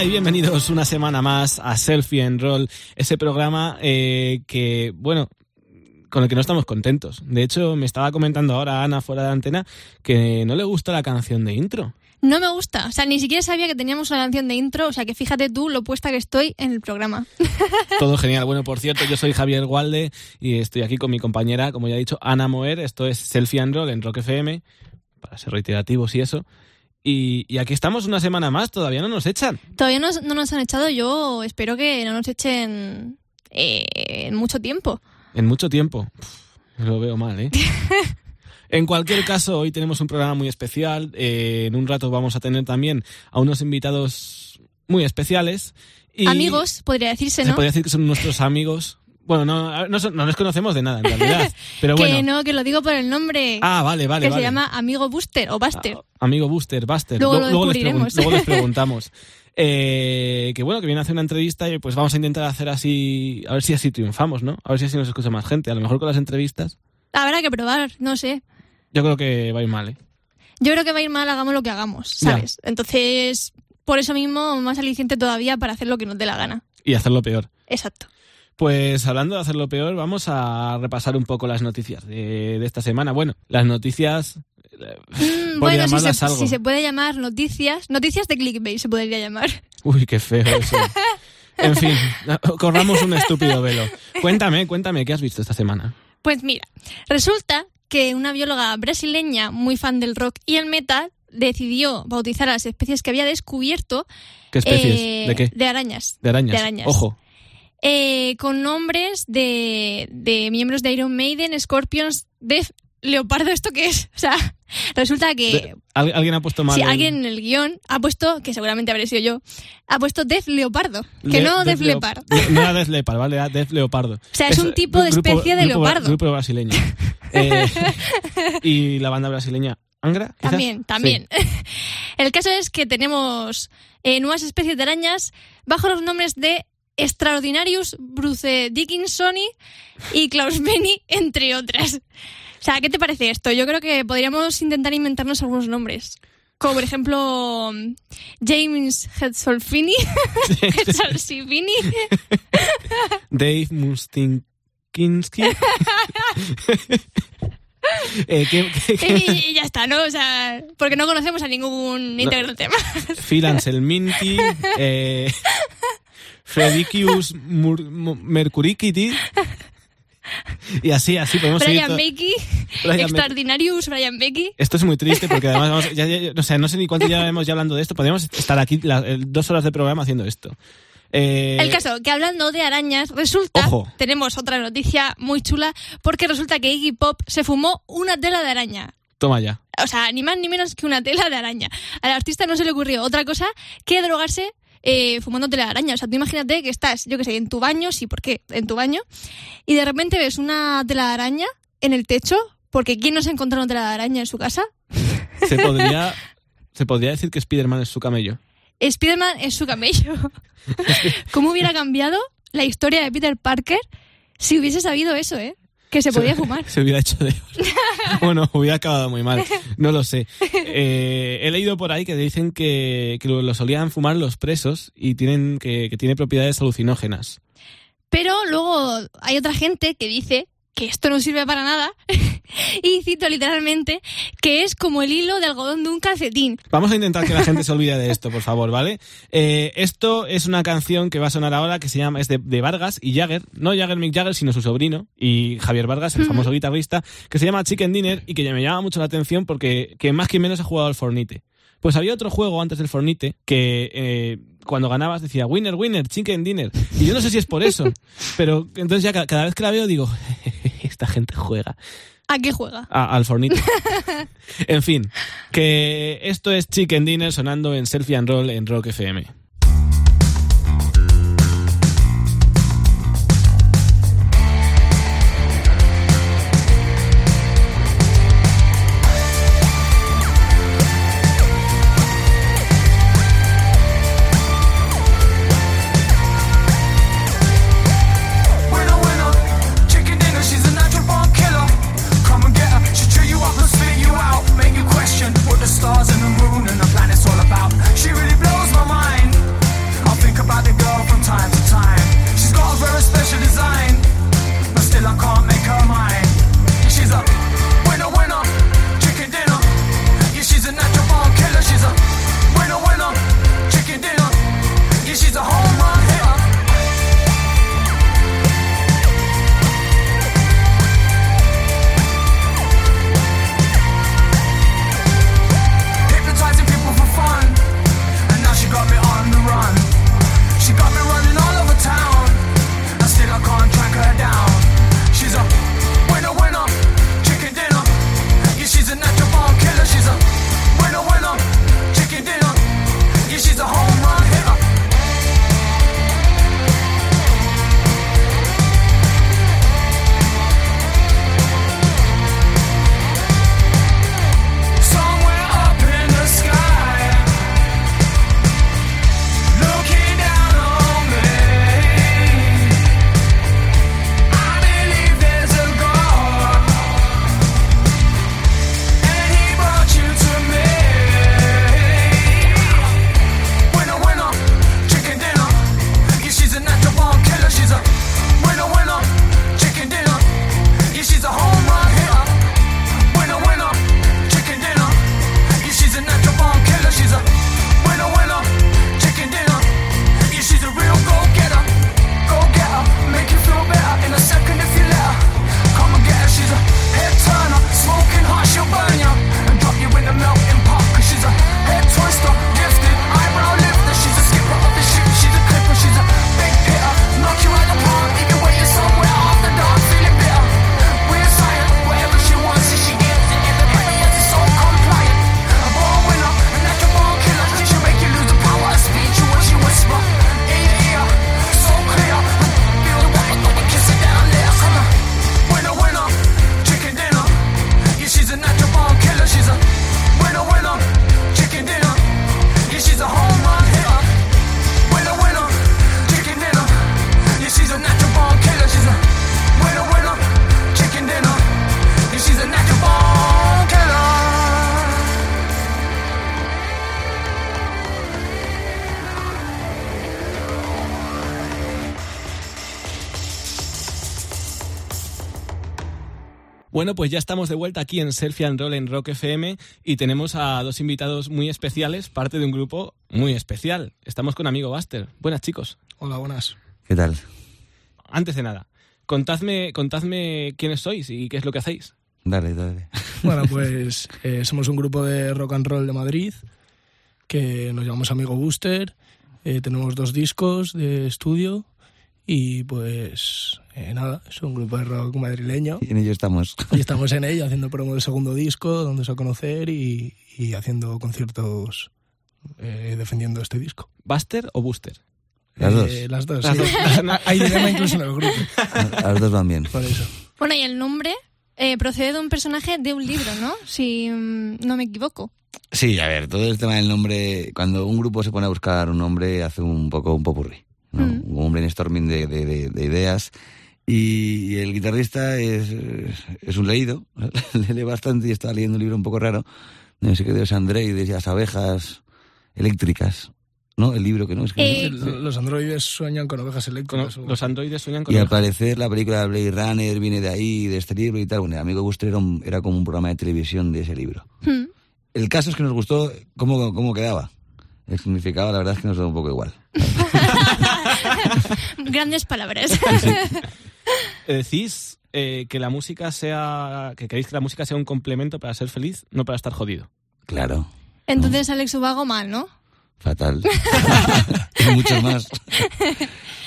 Hola y bienvenidos una semana más a Selfie and Roll, ese programa eh, que, bueno, con el que no estamos contentos. De hecho, me estaba comentando ahora Ana fuera de antena que no le gusta la canción de intro. No me gusta, o sea, ni siquiera sabía que teníamos una canción de intro, o sea, que fíjate tú lo puesta que estoy en el programa. Todo genial. Bueno, por cierto, yo soy Javier Gualde y estoy aquí con mi compañera, como ya he dicho, Ana Moer. Esto es Selfie and Roll en Rock FM, para ser reiterativos y eso. Y, y aquí estamos una semana más, todavía no nos echan. Todavía no, no nos han echado, yo espero que no nos echen eh, en mucho tiempo. En mucho tiempo. Uf, lo veo mal, ¿eh? En cualquier caso, hoy tenemos un programa muy especial. Eh, en un rato vamos a tener también a unos invitados muy especiales. Y Amigos, podría decirse, Se ¿no? podría decir que son nuestros amigos. Bueno, no, no, son- no les conocemos de nada, en realidad. Pero que bueno. no, que lo digo por el nombre. Ah, vale, vale, que vale. se llama Amigo Buster o Buster. Ah, amigo Buster, Buster. Luego les, descubriremos. luego les preguntamos. Eh, que bueno, que viene a hacer una entrevista y pues vamos a intentar hacer así, a ver si así triunfamos, ¿no? A ver si así nos escucha más gente. A lo mejor con las entrevistas, Habrá que probar, no sé. yo creo que va a ir mal, ¿eh? Yo creo que va a ir mal, hagamos lo que hagamos, Ya. ¿sabes? Entonces, por eso mismo, más aliciente todavía para hacer lo que nos dé la gana. Y hacerlo peor. Exacto. Pues hablando de hacerlo peor, vamos a repasar un poco las noticias de, de esta semana. Bueno, las noticias. eh, Mm, bueno, si se, algo. si se puede llamar noticias, noticias de clickbait se podría llamar. Uy, qué feo eso. En fin, corramos un estúpido velo. Cuéntame, cuéntame, ¿qué has visto esta semana? Pues mira, resulta que una bióloga brasileña muy fan del rock y el metal decidió bautizar a las especies que había descubierto ¿Qué especies? eh, ¿De qué? de arañas. De arañas. de arañas. Ojo. Eh, con nombres de, de miembros de Iron Maiden, Scorpions, Def Leopardo, ¿esto qué es? O sea, resulta que De- ¿al- ¿Alguien ha puesto mal? el- alguien en el guion ha puesto, que seguramente habré sido yo, ha puesto Def Leopardo, que Le- no Def Def Leo- Leopard. No, no era Def Leopard, ¿vale? Era Def Leopardo. O sea, es un tipo de grupo- especie de grupo- leopardo. Grupo brasileño. Eh, y la banda brasileña, ¿Angra? quizás? También, también. El caso es que tenemos eh, nuevas especies de arañas bajo los nombres de Extraordinarius Bruce Dickinsoni y Klaus Benny, entre otras. O sea, ¿qué te parece esto? Yo creo que podríamos intentar inventarnos algunos nombres. Como por ejemplo James Hetsolfini, Hetsolfini, Dave Mustinkinski. eh, ¿qué, qué- qué- y ya está, ¿no? O sea, porque no conocemos a ningún integrante más. Phil Anselminki, eh, Fredicius Mercuricity. Y así, así podemos. Brian Becky, Brian. Extraordinarius Brian Becky. Esto es muy triste porque además, vamos- ya- ya- no, sé, no sé ni cuánto llevamos ya hablando de esto. Podríamos estar aquí la- dos horas de programa haciendo esto. Eh, El caso, que hablando de arañas, resulta, Ojo. tenemos otra noticia muy chula, porque resulta que Iggy Pop se fumó una tela de araña. Toma ya. O sea, ni más ni menos que una tela de araña. Al artista no se le ocurrió otra cosa que drogarse eh, fumando tela de araña. O sea, tú imagínate que estás, yo qué sé, en tu baño, sí, ¿por qué? En tu baño, y de repente ves una tela de araña en el techo, porque ¿quién no se ha encontrado una tela de araña en su casa? Se podría, se podría decir que Spider-Man es su camello. Spiderman es su camello. ¿Cómo hubiera cambiado la historia de Peter Parker si hubiese sabido eso, eh? Que se podía fumar. Se hubiera hecho de Bueno, hubiera acabado muy mal. No lo sé. Eh, he leído por ahí que dicen que, que lo, lo solían fumar los presos y tienen que, que tiene propiedades alucinógenas. Pero luego hay otra gente que dice que esto no sirve para nada y cito literalmente que es como el hilo de algodón de un calcetín. Vamos a intentar que la gente se olvide de esto, por favor, ¿vale? Eh, esto es una canción que va a sonar ahora que se llama, es de, de Vargas y Jagger, no Jagger Mick Jagger, sino su sobrino, y Javier Vargas, el famoso guitarrista, que se llama Chicken Dinner y que me llama mucho la atención porque que más que menos ha jugado al Fornite. Pues había otro juego antes del Fornite que eh, cuando ganabas decía winner, winner, chicken dinner. Y yo no sé si es por eso, pero entonces ya ca- cada vez que la veo digo, esta gente juega ¿A qué juega? a- al fornito. en fin, que esto es Chicken Dinner sonando en Selfie and Roll en Rock FM. Bueno, pues ya estamos de vuelta aquí en Selfie and Roll en Rock FM y tenemos a dos invitados muy especiales, parte de un grupo muy especial. Estamos con amigo Buster. Buenas chicos. Hola, buenas. ¿Qué tal? Antes de nada, contadme, contadme quiénes sois y qué es lo que hacéis. Dale, dale. Bueno, pues eh, somos un grupo de rock and roll de Madrid que nos llamamos Amigo Booster. Eh, tenemos dos discos de estudio y pues eh, nada, es un grupo de rock madrileño. Y en ello estamos. Y estamos en ello haciendo promo del segundo disco, dándose a conocer y, y haciendo conciertos eh, defendiendo este disco. ¿Buster o Booster? Las dos. Eh, las dos, Las sí. dos. Hay dilema incluso en el grupo, Las dos van bien. por eso. Bueno, y el nombre eh, procede de un personaje de un libro, ¿no? Si mm, no me equivoco. Sí, a ver, todo el tema del nombre, cuando un grupo se pone a buscar un nombre, hace un poco un popurrí, ¿no? Mm. Un brainstorming de, de, de, de ideas. Y el guitarrista es, es un leído, lee bastante y estaba leyendo un libro un poco raro, no sé qué de los androides y las abejas eléctricas, ¿no? El libro que no es que... Eh, Los androides sueñan con ovejas eléctricas. los androides sueñan con Y al parecer la película de Blade Runner viene de ahí, de este libro y tal. Bueno, el amigo Buster era, como un programa de televisión de ese libro. Mm. El caso es que nos gustó cómo, cómo quedaba. El significado, la verdad es que nos da un poco igual. Grandes palabras. Eh, Decís eh, que la música sea. que queréis que la música sea un complemento para ser feliz, no para estar jodido. Claro, Entonces Alex Ubago mal, ¿no? fatal. y muchos más.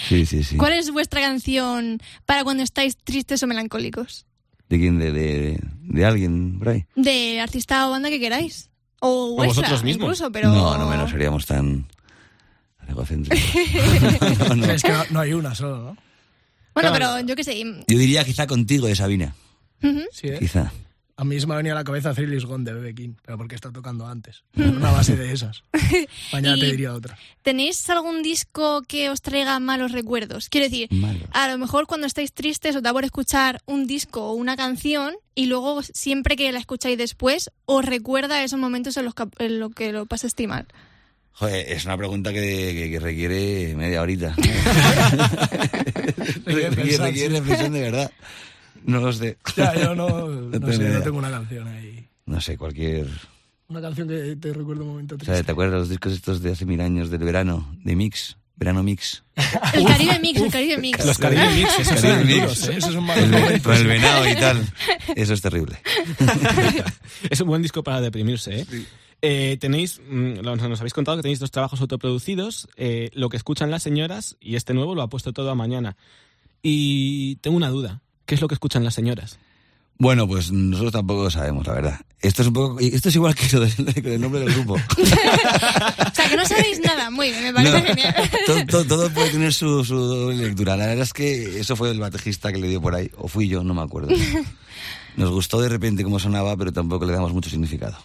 Sí, sí, sí. ¿Cuál es vuestra canción para cuando estáis tristes o melancólicos? ¿De quién? De, de, de alguien por ahí. De artista o banda que queráis. O, O vuestra, vosotros mismos. Incluso, pero... No, no menos seríamos tan egocéntricos. No, no. Es que no, no hay una solo, ¿no? Bueno, Claro. pero yo qué sé. Yo diría quizá contigo de Sabina. Ujú. Sí, ¿eh? Quizá. A mí se me ha venido a la cabeza Thrill is Gone de Bebe King, pero porque está tocando antes. Una base de esas. Mañana te diría otra. ¿Tenéis algún disco que os traiga malos recuerdos? Quiero decir, a lo mejor cuando estáis tristes os da por escuchar un disco o una canción y luego siempre que la escucháis después os recuerda esos momentos en los que, en lo que lo pasaste mal. Joder, es una pregunta que, que- que requiere media horita. Requiere requiere, reflexión de verdad. No lo sé. Ya, yo no, no, sé, no tengo una canción ahí. No sé, cualquier... Una canción que te recuerda un momento O triste. sea, ¿te acuerdas los discos estos de hace mil años del verano? De Mix. Verano Mix. El Caribe Mix, el Caribe Mix. Los Caribe Mix, esos Caribe Mix. duros, ¿eh? Esos son malos El, momentos. con el venado y tal. Eso es terrible. Es un buen disco para deprimirse, ¿eh? Eh, tenéis, mm, nos habéis contado que tenéis dos trabajos autoproducidos, eh, lo que escuchan las señoras y este nuevo lo ha puesto todo a mañana. Y tengo una duda, ¿qué es lo que escuchan las señoras? Bueno, pues nosotros tampoco sabemos, la verdad. Esto es un poco... Esto es igual que lo del, el nombre del grupo. O sea, que no sabéis nada. Muy bien, me parece No, genial. todo, todo- todo puede tener su, su lectura. La verdad es que eso fue el batejista que le dio por ahí. O fui yo, no me acuerdo. Nos gustó de repente cómo sonaba, pero tampoco le damos mucho significado.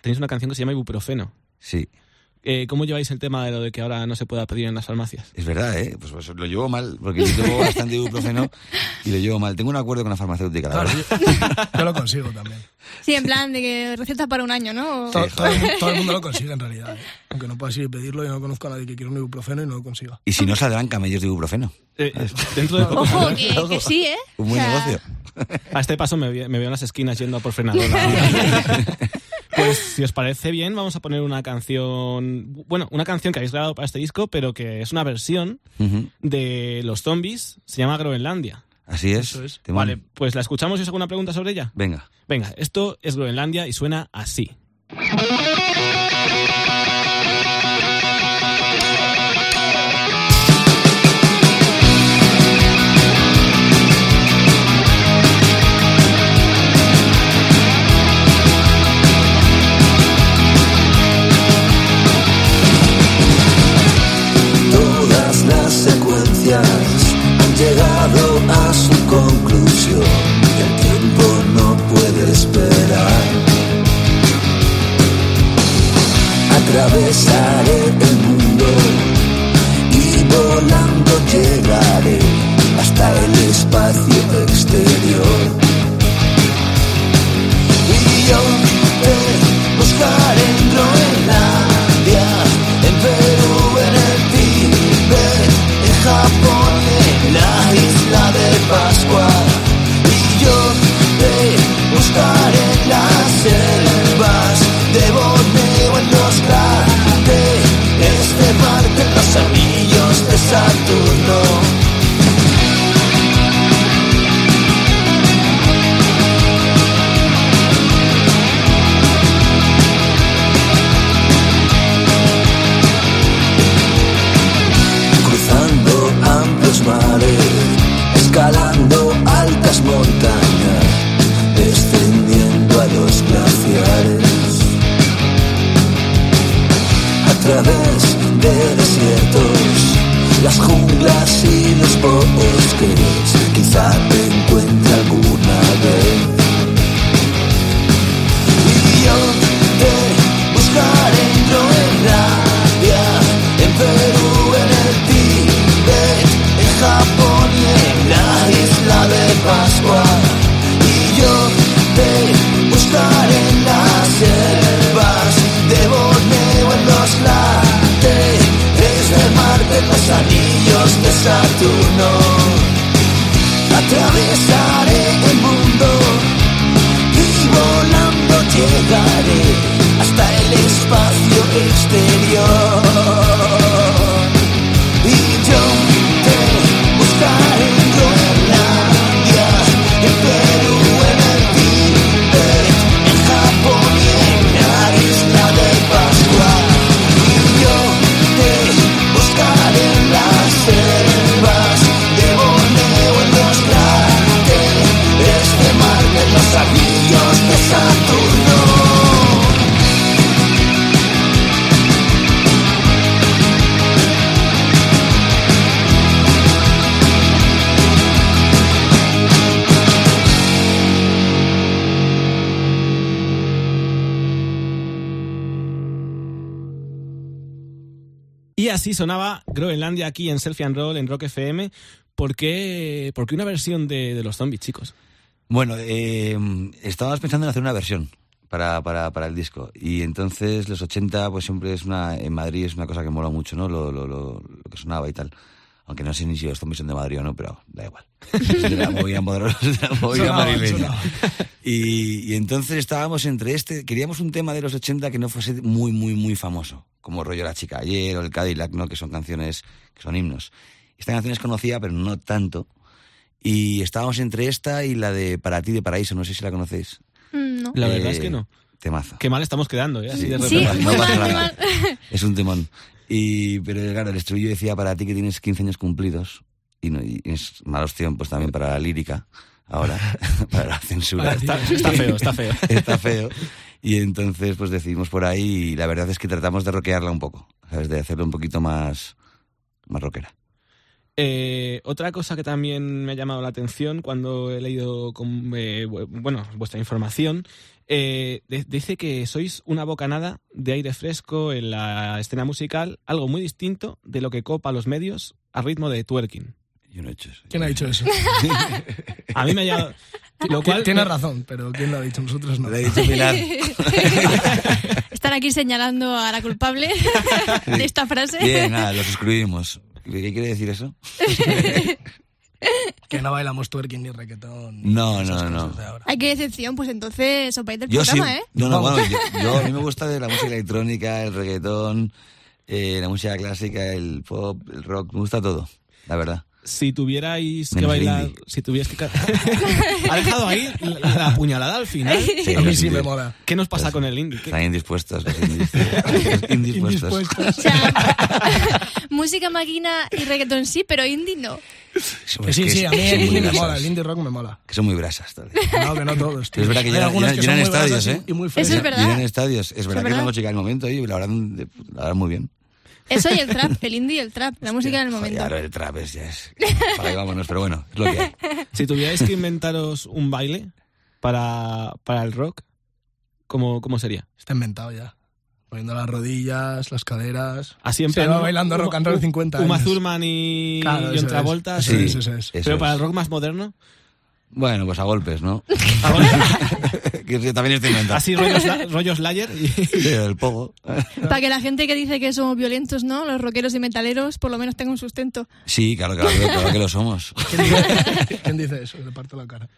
Tenéis una canción que se llama Ibuprofeno. Sí, Eh, ¿Cómo lleváis el tema de lo de que ahora no se pueda pedir en las farmacias? es verdad, ¿eh? Pues, pues lo llevo mal, porque yo llevo bastante ibuprofeno y lo llevo mal. Tengo un acuerdo con la farmacéutica, la Claro, verdad. yo, yo lo consigo también. Sí, en plan de que receta para un año, ¿no? Todo, todo el, mu- todo el mundo lo consigue en realidad. ¿eh? Aunque no pueda ir y pedirlo, yo no conozco a nadie que quiera un ibuprofeno y no lo consiga. Y si no, saldrán camellos de ibuprofeno. Eh, dentro de poco Ojo, que, que sí, ¿eh? Un buen O sea, negocio. A este paso me, me veo en las esquinas yendo a por frenadora. pues si os parece bien, vamos a poner una canción, bueno, una canción que habéis grabado para este disco, pero que es una versión de Los Zombies, se llama Groenlandia. Así es. Eso es. Vale, pues la escuchamos y os hago una pregunta sobre ella. Venga. Venga, esto es Groenlandia y suena así. Han llegado a su conclusión. El tiempo no puede esperar. Atravesaré el mundo y volando llegaré hasta el espacio exterior. La isla de Pascua. Y así sonaba Groenlandia aquí en Selfie and Roll, en Rock FM. ¿Por qué, una versión de, de los zombies, chicos? Bueno, eh, estábamos pensando en hacer una versión para, para, para el disco. Y entonces los 80, pues siempre es una. En Madrid es una cosa que mola mucho, ¿no? Lo, lo, lo, lo que sonaba y tal. Aunque no sé ni si los zombies son de Madrid o no, pero da igual. Es de la movida es de la movida madrileña. Y, y entonces estábamos entre este. Queríamos un tema de los 80 que no fuese muy, muy, muy famoso. Como rollo La Chica Ayer o El Cadillac, ¿no? Que son canciones, que son himnos. Esta canción es conocida, pero no tanto. Y estábamos entre esta y la de Para ti de Paraíso, no sé si la conocéis. Mm, No. La verdad Eh, es que no. Temazo. Qué mal estamos quedando, ¿eh? Así de Sí, no pasa nada. mal. Es un temón. Y, pero claro, el estribillo decía para ti que tienes 15 años cumplidos. Y, no, y es malos tiempos también para la lírica. Ahora, para la censura. Está, está feo, está feo. Está feo. Y entonces, pues decidimos por ahí. Y la verdad es que tratamos de rockearla un poco. ¿Sabes? De hacerlo un poquito más, más rockera. Eh, otra cosa que también me ha llamado la atención cuando he leído con- eh, bu- bueno, vuestra información, eh, de- dice que sois una bocanada de aire fresco en la escena musical, algo muy distinto de lo que copa los medios a ritmo de twerking. Yo no he hecho eso. ¿Quién ha dicho eso? A mí me ha llamado... Lo cual Tiene me- razón, pero ¿quién lo ha dicho? Nosotros no. Lo ha dicho Pilar. Estar aquí señalando a la culpable de esta frase. Bien, nada, lo suscribimos. ¿Qué quiere decir eso? Que no bailamos twerking ni reggaetón. No, no, no. de ahora. Ay, qué decepción, pues entonces os vais del Yo sí. programa, ¿eh? No, no, bueno, yo, yo- a mí me gusta de la música electrónica, el reggaetón, eh, la música clásica, el pop, el rock, me gusta todo, la verdad. Si tuvierais que Menos bailar, si tuvierais que... ha dejado ahí la, la puñalada al final. Sí, A mí sí me mola. ¿Qué nos pasa con el indie? ¿Qué- Están indispuestos, los indies. O sea, música máquina y reggaetón sí, pero indie no. Son- Que sí, sí, a mí son el muy indie me mola, el indie rock me mola. Que son muy brasas. tal. No, que no todos, tío. Es verdad que llenan- llenan- estadios, ¿eh? Y muy Eso es verdad. Estadios. Es verdad que es verdad. la música del momento y la verdad, la verdad muy bien. Eso y el trap, el indie y el trap, la música del momento. ahora el trap es, ya es. Para ahí vámonos, pero bueno, es lo que hay. Si tuvierais que inventaros un baile para, para el rock, ¿cómo, cómo sería? Está inventado ya. Moviendo las rodillas, las caderas. Así en Se plan, va bailando rock and roll un- 50 Uma años. Thurman y Claro, John. Travolta. Sí. es, eso es. Eso Pero para el rock más moderno, Bueno, pues a golpes, ¿no? que sí, también estoy inventado. así rollos, rollos Slayer y- Sí, el pogo. Para que la gente que dice que somos violentos, ¿no? Los rockeros y metaleros, por lo menos tengan un sustento. Sí, claro, claro, que- claro que lo somos. ¿Quién dice, quién dice eso? Le parto la cara.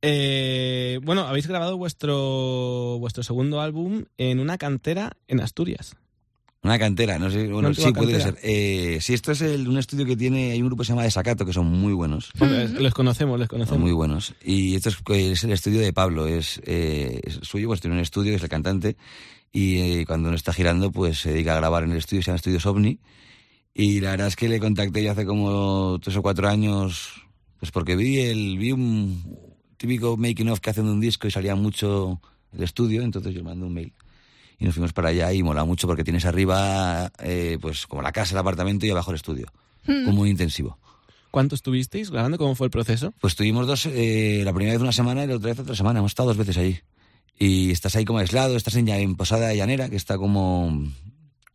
Eh, bueno, habéis grabado vuestro, vuestro segundo álbum en una cantera en Asturias. Una cantera, no sé, bueno, sí, puede cantera. ser. Eh, sí, esto es el- un estudio que tiene, hay un grupo que se llama Desacato, que son muy buenos. Bueno, es- Les conocemos, les Son conocemos. muy buenos. Y esto es, es el estudio de Pablo, es, eh, es suyo, pues tiene un estudio, que es el cantante, y eh, cuando no está girando, pues se dedica a grabar en el estudio, se llama Estudios OVNI. Y la verdad es que le contacté ya hace como tres o cuatro años, pues porque vi el, vi un típico making of que hacen de un disco y salía mucho el estudio, entonces yo mandé un mail. Y nos fuimos para allá y mola mucho porque tienes arriba, eh, pues como la casa, el apartamento y abajo el estudio. Como muy intensivo. ¿Cuánto estuvisteis grabando? ¿Cómo fue el proceso? Pues tuvimos dos, eh, la primera vez una semana y la otra vez otra semana. Hemos estado dos veces allí. Y estás ahí como aislado, estás en, en Posada Llanera, que está como,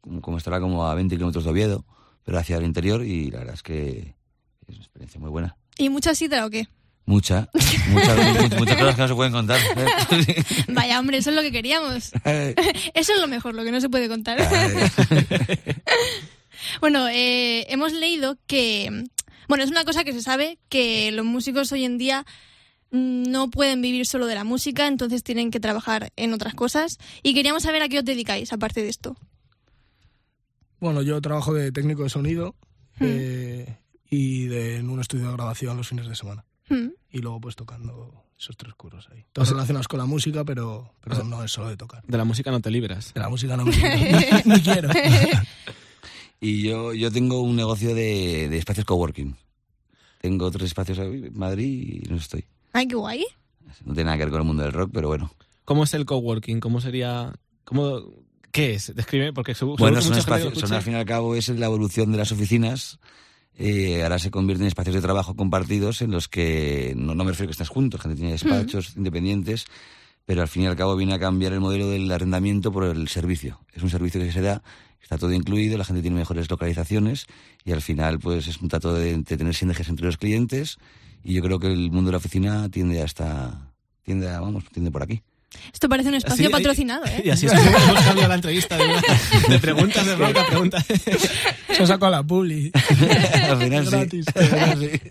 como, como estará como a 20 kilómetros de Oviedo, pero hacia el interior y la verdad es que es una experiencia muy buena. ¿Y mucha sidra o qué? Mucha, muchas, muchas, muchas cosas que no se pueden contar. Vaya, hombre, eso es lo que queríamos. Eso es lo mejor, lo que no se puede contar. bueno, eh, hemos leído que, bueno, es una cosa que se sabe, que los músicos hoy en día no pueden vivir solo de la música, entonces tienen que trabajar en otras cosas. Y queríamos saber a qué os dedicáis, aparte de esto. Bueno, yo trabajo de técnico de sonido Hmm. eh, y de, en un estudio de grabación los fines de semana. Mm. Y luego pues tocando esos tres curros ahí. Todos relacionados con la música, pero, pero no es solo de tocar. De la música no te libras. De la música no me siento, ni, ni quiero. Y yo, yo tengo un negocio de, de espacios coworking. Tengo tres espacios en Madrid y no estoy. Ay, qué guay. No tiene nada que ver con el mundo del rock, pero bueno. ¿Cómo es el coworking? ¿Cómo sería...? ¿Cómo... ¿Qué es? Describe, porque seguro, Bueno, son espacios, son, al fin y al cabo es la evolución de las oficinas. Eh, ahora se convierten en espacios de trabajo compartidos en los que no, no me refiero a que estás juntos, gente tiene despachos independientes, pero al fin y al cabo viene a cambiar el modelo del arrendamiento por el servicio. Es un servicio que se da, está todo incluido, la gente tiene mejores localizaciones y al final pues es un trato de, de tener sinergias entre los clientes y yo creo que el mundo de la oficina tiende a esta, tiende a, vamos, tiende por aquí. Esto parece un espacio patrocinado, Y ¿eh? así es como hemos cambiado la entrevista de, de preguntas de rock a preguntas. Se sacó la publi. al final sí. Gratis. Al final sí.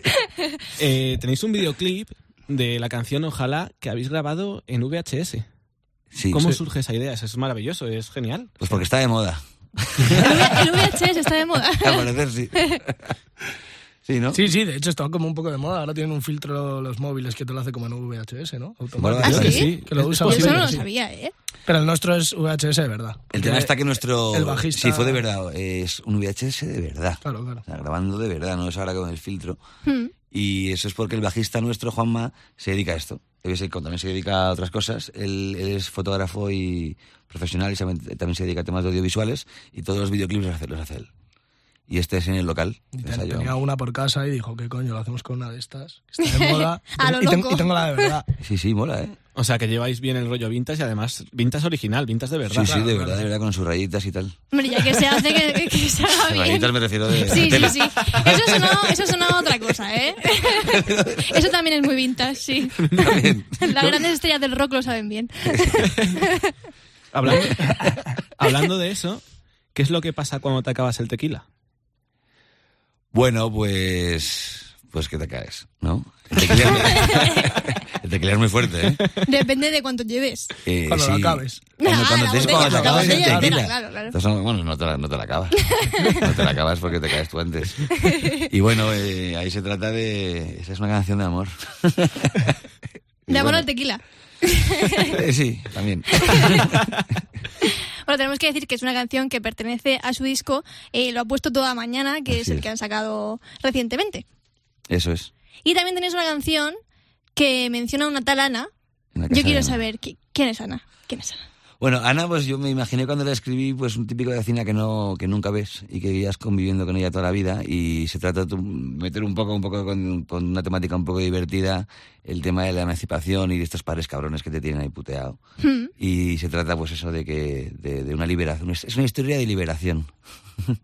Eh, tenéis un videoclip de la canción Ojalá que habéis grabado en VHS. Sí, ¿Cómo sí. surge esa idea? Eso es maravilloso, es genial. Pues porque está de moda. El VHS está de moda. Al parecer sí. Sí, ¿no? Sí, sí, de hecho está como un poco de moda. Ahora tienen un filtro los móviles que te lo hace como en VHS, ¿no? Bueno, ¿Ah, sí? que sí. Que lo Es usa Yo eso no lo sí. sabía, ¿eh? Pero el nuestro es VHS de verdad. El tema está que nuestro... el bajista- Si fue de verdad, es un VHS de verdad. Claro, claro. O sea, grabando de verdad, no es ahora con el filtro. Mm. Y eso es porque el bajista nuestro, Juanma, se dedica a esto. Él también se dedica a otras cosas. Él, él es fotógrafo y profesional y también se dedica a temas de audiovisuales y todos los videoclips los hace, los hace él. Y este es en el local. Y de ten- ensayo. tenía una por casa y dijo, ¿qué coño? Lo hacemos con una de estas. que Está de moda. A lo y, ten- loco. y tengo la de verdad. Sí, sí, mola, ¿eh? O sea, que lleváis bien el rollo vintage y además vintage original, vintage de verdad. Sí, sí, de claro. verdad, de verdad, con sus rayitas y tal. Hombre, ya que se hace, que, que- que se haga bien. Rayitas me refiero de Sí, sí, sí. Eso sonaba, eso otra cosa, ¿eh? Eso también es muy vintage, sí. También. Las grandes estrellas del rock lo saben bien. Hablando, hablando de eso, ¿qué es lo que pasa cuando te acabas el tequila? Bueno, pues... Pues que te caes, ¿no? El tequila es muy fuerte, ¿eh? Depende de cuánto lleves. Eh, Cuando lo sí. acabes. Cuando, Ah, cuando la te, botella, cuando te la acabas el botella entera, claro, claro. Entonces, bueno, no te, la, no te la acabas. No te la acabas porque te caes tú antes. Y bueno, eh, ahí se trata de... Esa es una canción de amor. De amor bueno, al tequila. Eh, sí, también. Bueno, tenemos que decir que es una canción que pertenece a su disco eh, Lo ha puesto toda mañana, que es el que han sacado recientemente. Eso es. Y también tenéis una canción que menciona a una tal Ana. Yo quiero Ana. saber qui- quién es Ana. ¿Quién es Ana? Bueno, Ana, pues yo me imaginé cuando la escribí, pues un típico de vecina que no que nunca ves y que vivías conviviendo con ella toda la vida y se trata de meter un poco, un poco con, con una temática un poco divertida el tema de la emancipación y de estos padres cabrones que te tienen ahí puteado. Hmm. Y se trata, pues eso, de que de, de una liberación. Es es una historia de liberación.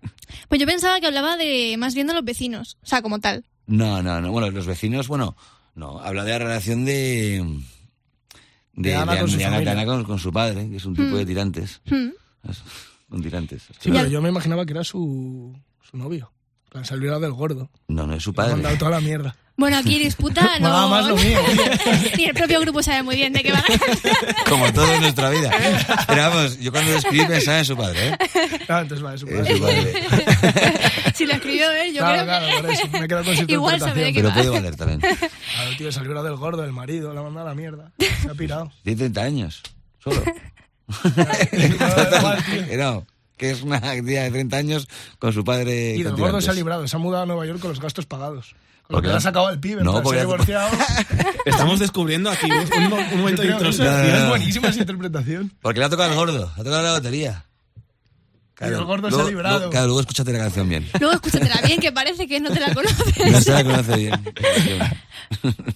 Pues yo pensaba que hablaba de más bien de los vecinos, o sea, como tal. No, no, no. Bueno, los vecinos, bueno, no. Habla de la relación de. De, De Ana con su de Ana- de. Ana con, con su padre, que es un tipo Hmm. de tirantes. Hmm. Con tirantes. Sí, pero yo me imaginaba que era su, su novio. Se olvidaba del gordo. No, no es su Me padre. mandado toda la mierda. Bueno, aquí disputa no. Nada más lo mío. Ni el propio grupo sabe muy bien de qué va. Como todo en nuestra vida. Pero vamos, yo cuando lo escribí pensaba en su padre, ¿eh? Ah, entonces vale, su En padre. su padre. Si lo escribió él, yo Claro, creo claro, que... eso. Me he quedado con su Igual sabe Pero puede valer también. Claro, tío, se librado del gordo, del marido, le ha mandado a la mierda. Se ha pirado. Tiene 30 años. Solo. No. Que es una tía de 30 años con su padre. Y del gordo se ha librado. Se ha mudado a Nueva York con los gastos pagados. Porque le has sacado al pibe, No, no, porque- se ha divorciado. Estamos descubriendo aquí un, un mo- un momento de introspección. tío, no, Es no. buenísima esa interpretación. Porque le ha tocado el gordo, le ha tocado la batería. Y el gordo se ha luego- librado. luego- claro, luego escúchate la canción bien. Luego escúchatela bien, que parece que no te la conoces. No se la conoce bien.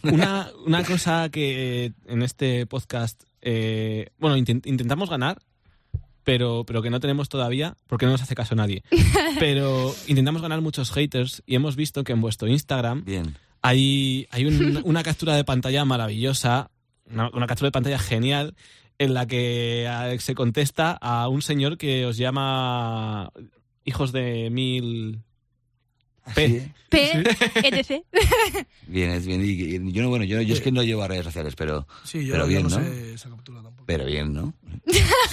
Una, una cosa que eh, en este podcast, eh, bueno, intent- intentamos ganar, pero, pero que no tenemos todavía, porque no nos hace caso nadie. Pero intentamos ganar muchos haters y hemos visto que en vuestro Instagram Bien. hay, hay un- una captura de pantalla maravillosa, una, una captura de pantalla genial, en la que eh, se contesta a un señor que os llama hijos de mil... P. Sí, ¿eh? P, etc. Bien, es bien. Y, yo no, bueno, yo, yo es que no llevo a redes sociales, pero, Sí, yo, pero yo bien, no, ¿no? sé esa captura tampoco. Pero bien, ¿no?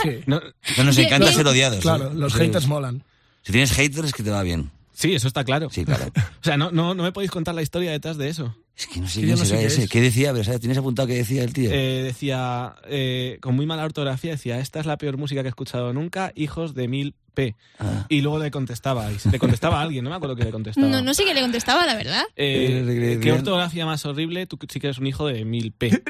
Sí. No, No nos Bien, encanta bien. ser odiados. ¿eh? Claro, los Sí. haters molan. Si tienes haters es que te va bien. sí, eso está claro. Sí, claro. O sea, no, no, no me podéis contar la historia detrás de eso. Es que no sé quién no sé será qué ese. es. ¿Qué decía? Pero, ¿sabes? ¿Tienes apuntado qué decía el tío? Eh, decía, eh, con muy mala ortografía, decía, esta es la peor música que he escuchado nunca, hijos de mil P. Ah. Y luego le contestabais. Le contestaba a alguien, no me acuerdo que le contestaba. No, no sé qué le contestaba, la verdad. Eh, Eh, ¿qué ortografía más horrible? Tú sí que eres un hijo de mil P.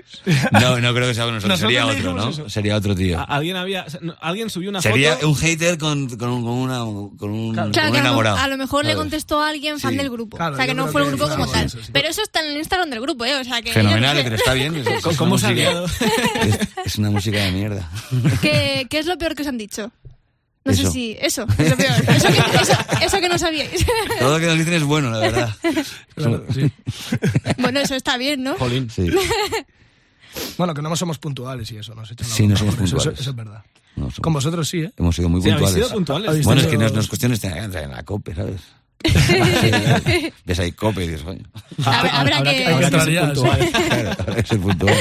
No, no creo que sea nosotros. Nosotros Sería otro, ¿no? eso. Sería otro tío. A- Alguien había, alguien subió una Sería foto. un hater con, con, un- con una, con un, Claro. con Claro, un que a lo, enamorado. a lo mejor le contestó a alguien fan Sí. del grupo. Claro, o sea, que no fue el grupo como tal. de eso, sí. Pero eso está en el Instagram del grupo, ¿eh? O sea, que. Fenomenal, pero está bien. es- es ¿Cómo- se ha es una música de mierda. ¿Qué, qué es lo peor que os han dicho? No sé Eso. si. Eso, es lo peor. Eso que, eso, eso que no sabíais. Todo lo que nos dicen es bueno, la verdad. Claro, sí. bueno, eso está bien, ¿no? Jolín. Sí. Bueno, que no somos puntuales y eso, nos echan la Sí, no somos eso, puntuales. Eso, eso es verdad. No, somos- Con vosotros sí, ¿eh? hemos sido muy Sí, puntuales. sido puntuales. Bueno, es que no es, no es cuestión de en la COPE, ¿sabes? Ves ahí COPE y dices, coño, Habrá- habrá que- habrá Entrar ser ya, puntual. claro, habrá que ser puntual.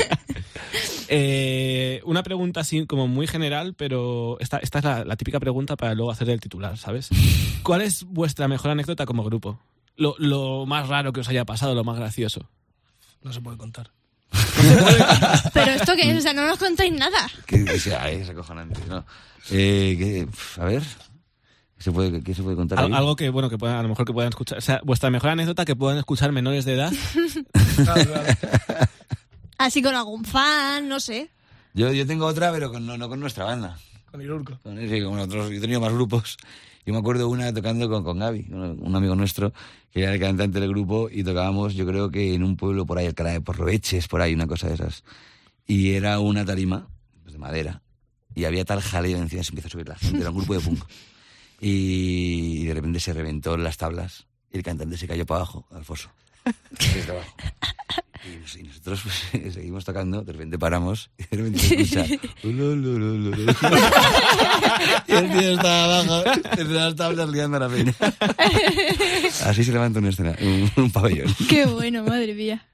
Eh, una pregunta así como muy general, pero esta, esta es la, la típica pregunta para luego hacer el titular, ¿sabes? ¿Cuál es vuestra mejor anécdota como grupo? Lo, lo más raro que os haya pasado, lo más gracioso. No se puede contar. Pero esto que es, o sea, no nos contáis nada. Que dice, ay, es acojonante. ¿no? Eh, que, a ver, ¿qué se puede, qué se puede contar? Al- ahí? algo que, bueno, que puedan, a lo mejor que puedan escuchar. O sea, vuestra mejor anécdota que puedan escuchar menores de edad. Claro, claro. Así con algún fan, no sé. Yo, yo tengo otra, pero con, no, no con nuestra banda. Con Irurco. Con, sí, con otros, yo he tenido más grupos. Yo me acuerdo una tocando con, con Gaby, un amigo nuestro, que era el cantante del grupo, y tocábamos, yo creo que en un pueblo por ahí, Alcalá de Porroveches, por ahí, una cosa de esas. Y era una tarima pues, de madera, y había tal jaleo encima, se empieza a subir la gente, era un grupo de punk. Y, de repente se reventó las tablas, y el cantante se cayó para abajo, al foso. Desde abajo. Y, nos- y nosotros pues, seguimos tocando, de repente paramos y de repente se escucha. Y el tío estaba abajo, entre las tablas liando a la peña. Así se levanta una escena, un, un pabellón. Qué bueno, madre mía.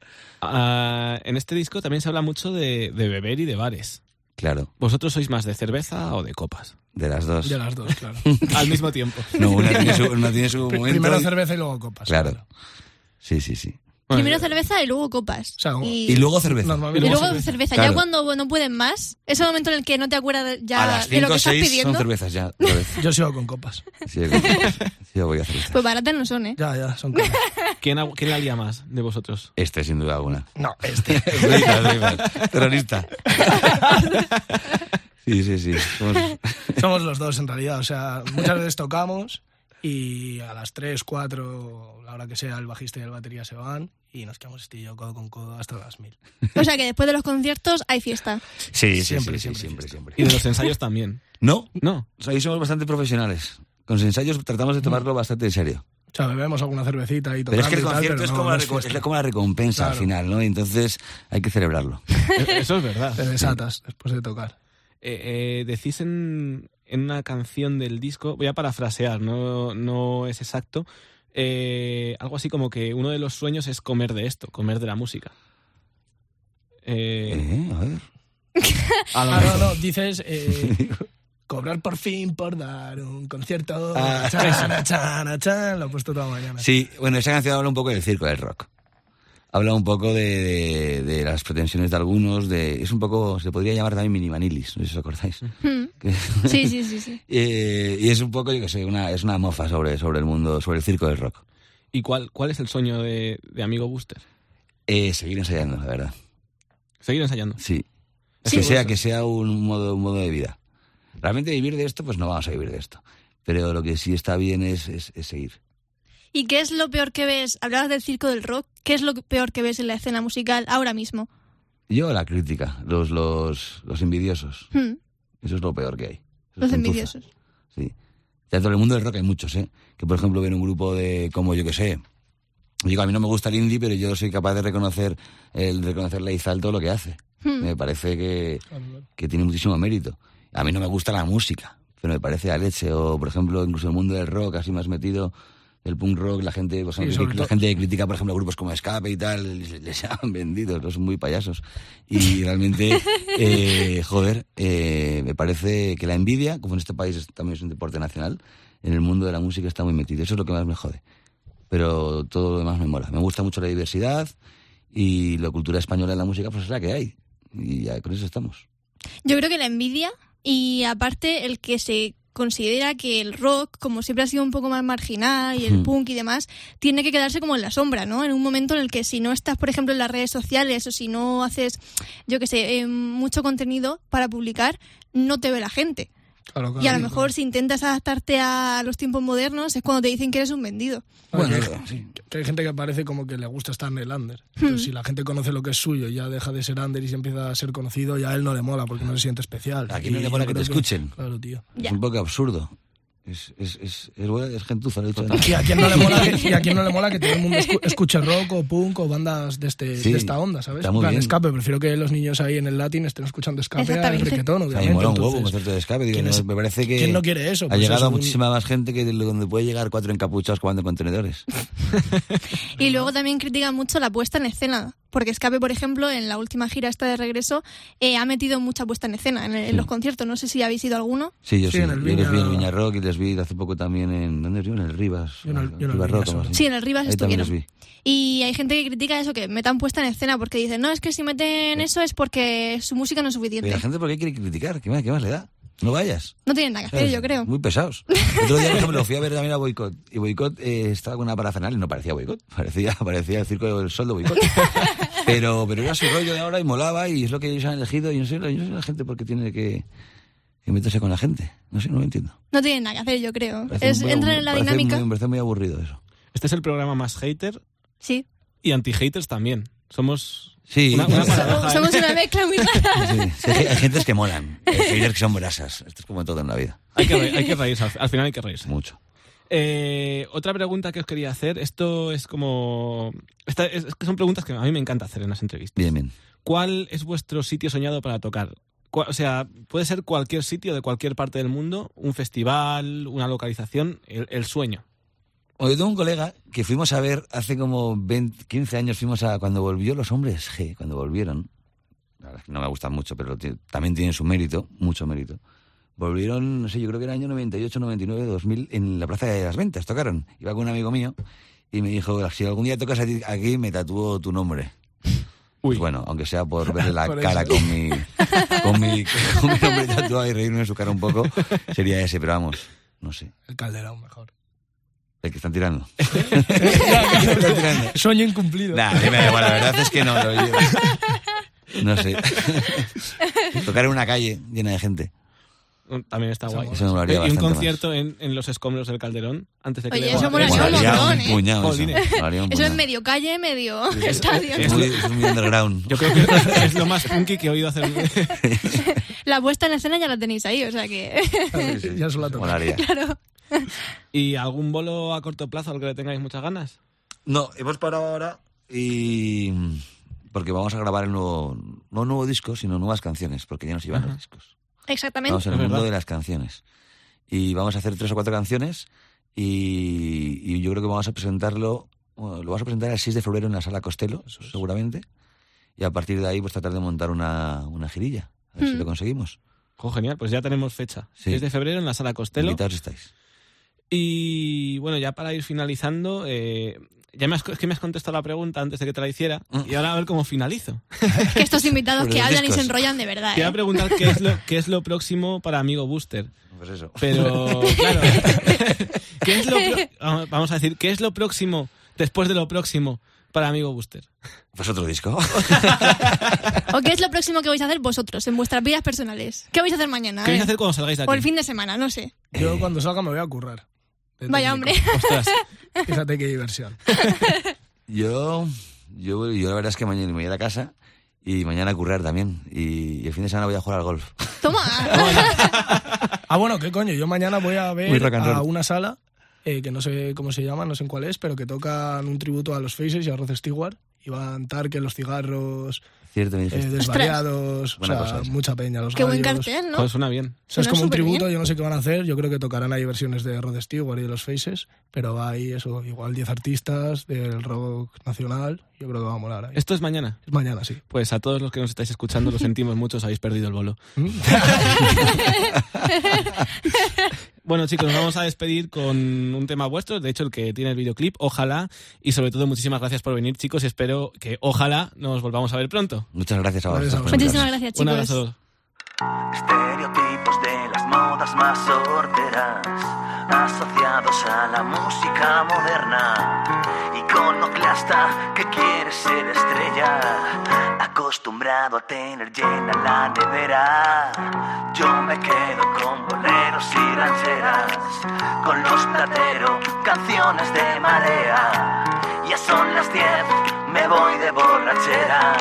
Ah, en este disco también se habla mucho de, de beber y de bares. Claro, ¿Vosotros sois más de cerveza o de copas? de las dos. De las dos, claro. Al mismo tiempo. No, una tiene su, una tiene su Pri- momento. Primero cerveza y luego copas. Claro. Sí, sí, sí. Bueno, Primero cerveza y luego copas. O sea, como- y, Y luego cerveza. y luego cerveza. cerveza. Claro. Ya cuando no pueden más, ese momento en el que no te acuerdas ya a las de lo 5 que estás 6 pidiendo, son cervezas ya. Yo sigo con copas. Sí, yo, sí, yo voy a cerveza. pues baratas no son, ¿eh? Ya, ya, son copas. ¿Quién, ha- quién la lía más de vosotros? Este, sin duda alguna. No, este. Terrorista. Sí, sí, sí. Somos- Somos los dos en realidad. O sea, muchas veces tocamos y a las 3, 4, la hora que sea, el bajista y el batería se van y nos quedamos este yo codo con codo hasta las 1000. O sea que después de los conciertos hay fiesta. Sí, sí, Siempre, sí, sí, siempre, siempre, siempre. Y de los ensayos también. No, No. o sea, ahí somos bastante profesionales. Con los ensayos tratamos de tomarlo bastante en serio. O sea, bebemos alguna cervecita y Pero tocamos es que el tal, concierto pero es, como no es como la recompensa al final, ¿no? Y entonces hay que celebrarlo. Eso es verdad. Te desatas después de tocar. Eh, eh, decís en, en una canción del disco, voy a parafrasear, no, no es exacto, eh, algo así como que uno de los sueños es comer de esto, comer de la música. Eh, Eh, a ver. a lo Ah, no, mejor. no, dices eh, cobrar por fin por dar un concierto. Ah. Chana, chana, chan, lo he puesto toda mañana. Sí, bueno, esa canción habla un poco del circo del rock. Habla un poco de, de- de las pretensiones de algunos, de es un poco, se podría llamar también minimanilis, no sé si os acordáis. Mm. Que- Sí, sí, sí, sí. Eh, y es un poco, yo qué sé, una, es una mofa sobre, sobre el mundo, sobre el circo del rock. ¿Y cuál, cuál es el sueño de, de Amigo Booster? Eh, seguir ensayando, la verdad. Seguir ensayando. Sí. Sí. que sea que sea un modo, un modo de vida. Realmente vivir de esto, pues no vamos a vivir de esto. Pero lo que sí está bien es, es, es seguir. ¿Y qué es lo peor que ves? Hablabas del circo del rock. ¿Qué es lo peor que ves en la escena musical ahora mismo? Yo la crítica, los, los, los envidiosos. Hmm, Eso es lo peor que hay. Eso es los envidiosos. Sí. Dentro del mundo del rock hay muchos, ¿eh? Que, por ejemplo, ven un grupo de, como yo que sé, digo, a mí no me gusta el indie, pero yo soy capaz de reconocer, el reconocerle a Izal todo lo que hace. Hmm. Me parece que, que tiene muchísimo mérito. A mí no me gusta la música, pero me parece a leche. O, por ejemplo, incluso el mundo del rock, así más metido, el punk rock, la gente, sobre la todo- gente que critica, por ejemplo, grupos como Escape y tal, les, les han vendido, no son muy payasos. Y realmente, eh, joder, eh, me parece que la envidia, como en este país es- también es un deporte nacional, en el mundo de la música está muy metido. Eso es lo que más me jode. Pero todo lo demás me mola. Me gusta mucho la diversidad y la cultura española en la música, pues es la que hay. Y ya con eso estamos. Yo creo que la envidia y aparte el que se considera que el rock, como siempre ha sido un poco más marginal y el Hmm. punk y demás, tiene que quedarse como en la sombra, ¿no? En un momento en el que si no estás, por ejemplo, en las redes sociales o si no haces, yo qué sé, eh, mucho contenido para publicar, no te ve la gente. Claro, claro, y a lo claro. mejor si intentas adaptarte a los tiempos modernos es cuando te dicen que eres un vendido. Bueno, Bueno, que, sí. que hay gente que parece como que le gusta estar en el under. Hmm. Entonces, si la gente conoce lo que es suyo y ya deja de ser under y se empieza a ser conocido, ya a él no le mola porque no se siente especial. ¿A quién no le mola que te escuchen? Claro, tío. Ya. Es un poco absurdo. Es, es, es, es, gentuza, lo he dicho antes. Y a quién no le mola que, y a quién no le mola que todo el mundo escu- escuche rock o punk o bandas de, este, Sí, de esta onda, ¿sabes? está En muy plan, bien. escape. Prefiero que los niños ahí en el latín estén escuchando escape al Exactamente. reggaetón, O sea, obviamente. me mola un huevo concierto de escape. Digo, ¿quién no, es- me parece que quién no quiere eso? ha Pues llegado eso, a un- muchísima más gente que de donde puede llegar cuatro encapuchados jugando en contenedores. Y luego también critican mucho la puesta en escena. Porque Escape, por ejemplo, en la última gira esta de regreso, eh, ha metido mucha puesta en escena en, en los conciertos. No sé si habéis ido a alguno. Sí, yo Sí, sí. en el Yo les vi en Viña- Viña Rock y les vi hace poco también en... ¿Dónde les vi? En el Rivas. Yo el- el Rivas Rock. Sí, en el Rivas Ahí también estuvieron. les vi. Y hay gente que critica eso, que metan puesta en escena, porque dicen, no, es que si meten eso es porque su música no es Pero suficiente. la gente, ¿por qué quiere criticar? ¿Qué más, qué más le da? No vayas. No tienen nada que hacer, yo creo. Muy pesados. Otro día, por ejemplo, fui a ver también a Boicot. Y Boicot eh, estaba con una parafernalia y no parecía Boicot. Parecía, parecía el circo del sol de Boicot. Pero, pero era su rollo de ahora y molaba y es lo que ellos han elegido. Y no sé, yo no sé la gente por qué tiene que, que meterse con la gente. No sé, no lo entiendo. No tienen nada que hacer, yo creo. Es, muy- entran en la dinámica. muy- me parece muy aburrido eso. Este es el programa más hater Sí. y anti-haters también. Somos Sí, una, una paradoja. ¿eh? Somos una mezcla muy rara. sí, sí, hay, gentes que molan. Hay que son brasas. Esto es como todo en la vida. Hay que, hay que reírse, al, al final hay que reírse. Mucho. Eh, otra pregunta que os quería hacer, esto es como... esta es, es que son preguntas que a mí me encanta hacer en las entrevistas. Bien, bien. ¿Cuál es vuestro sitio soñado para tocar? O sea, puede ser cualquier sitio de cualquier parte del mundo, un festival, una localización, el, el sueño. O yo tengo un colega que fuimos a ver hace como 20, 15 años, fuimos a cuando volvió los hombres G, cuando volvieron. La verdad es que no me gustan mucho, pero también tienen su mérito, mucho mérito. Volvieron, no sé, yo creo que era año 98, 99, 2000, en la Plaza de las Ventas, tocaron. Iba con un amigo mío y me dijo, si algún día tocas aquí- me tatúo tu nombre. Uy. Pues bueno, aunque sea por verle la Por cara con mi, con, mi, con mi nombre tatuado y reírme en su cara un poco, sería ese, pero vamos, no sé. El calderón mejor. El que están tirando. Sueño incumplido. Nah, me da igual, la verdad es que no. lo llevo. No sé. Tocar en una calle llena de gente. También está guay. Eso me molaría y un bastante concierto en, en los escombros del Calderón antes de que Oye, le- eso eso Molaría montón, un ¿eh? puñado eso. Molaría un Eso es puñado. medio calle, medio estadio. Es muy, es muy underground. Yo creo que es lo más funky que he oído hacer. La puesta en escena ya la tenéis ahí, o sea que... Sí, sí, Ya solo la toca. Molaría. claro. ¿Y algún bolo a corto plazo al que le tengáis muchas ganas? No, hemos parado ahora y... Porque vamos a grabar el nuevo... No un nuevo disco, sino nuevas canciones, porque ya nos iban los discos. Exactamente. Vamos en Es el mundo de las canciones. Y vamos a hacer tres o cuatro canciones y, y yo creo que vamos a presentarlo, bueno, lo vamos a presentar el 6 de febrero en la sala Costello, seguramente. Y a partir de ahí, pues tratar de montar una, una girilla. A ver si Hmm. lo conseguimos. Jo, genial, pues ya tenemos fecha. Sí. 6 de febrero en la sala Costello. Invitados estáis. Y bueno, ya para ir finalizando, eh, ya me has, es que me has contestado la pregunta antes de que te la hiciera Mm. y ahora a ver cómo finalizo. Que estos invitados que hablan y se enrollan de verdad. Te iba a ¿eh? preguntar qué es lo, qué es lo próximo para Amigo Booster. Pues eso. Pero, claro, ¿qué es lo pro- vamos a decir, ¿qué es lo próximo después de lo próximo para Amigo Booster? Pues otro disco. ¿O qué es lo próximo que vais a hacer vosotros en vuestras vidas personales? ¿Qué vais a hacer mañana? ¿Qué vais a Eh, hacer cuando salgáis de aquí? O el fin de semana, no sé. Yo cuando salga me voy a currar. De Vaya hombre. Ostras. Fíjate qué diversión. Yo, yo, yo la verdad es que mañana me voy a ir a casa y mañana a currar también. Y, y el fin de semana voy a jugar al golf. Toma. Ah, bueno, qué coño. Yo mañana voy a ver a una sala eh, que no sé cómo se llama, no sé en cuál es, pero que tocan un tributo a los Faces y a Rod Stewart. Y van Tarque, Los Cigarros, Cierto, me eh. Desvariados, o sea, cosa mucha peña, Los Qué buen Gallos. cartel, ¿no? Pues suena bien. O sea, es como un tributo, yo no sé qué van a hacer, yo creo que tocarán ahí versiones de Rod Stewart y de los Faces, pero hay eso, igual 10 artistas del rock nacional, yo creo que va a molar ahí. Esto es mañana. Es mañana, sí. Pues a todos los que nos estáis escuchando, lo sentimos mucho, os habéis perdido el bolo. ¿Mm? Bueno, chicos, nos vamos a despedir con un tema vuestro, de hecho, el que tiene el videoclip, ojalá, y sobre todo, muchísimas gracias por venir, chicos, y espero que ojalá nos volvamos a ver pronto. Muchas gracias a vosotros. Muchísimas gracias, Un chicos. abrazo. Estereotipos de modas más sorteras, asociados a la música moderna. Iconoclasta que quiere ser estrella, acostumbrado a tener llena la nevera. Yo me quedo con boleros y rancheras, con los plateros, canciones de marea. Ya son las 10, me voy de borrachera.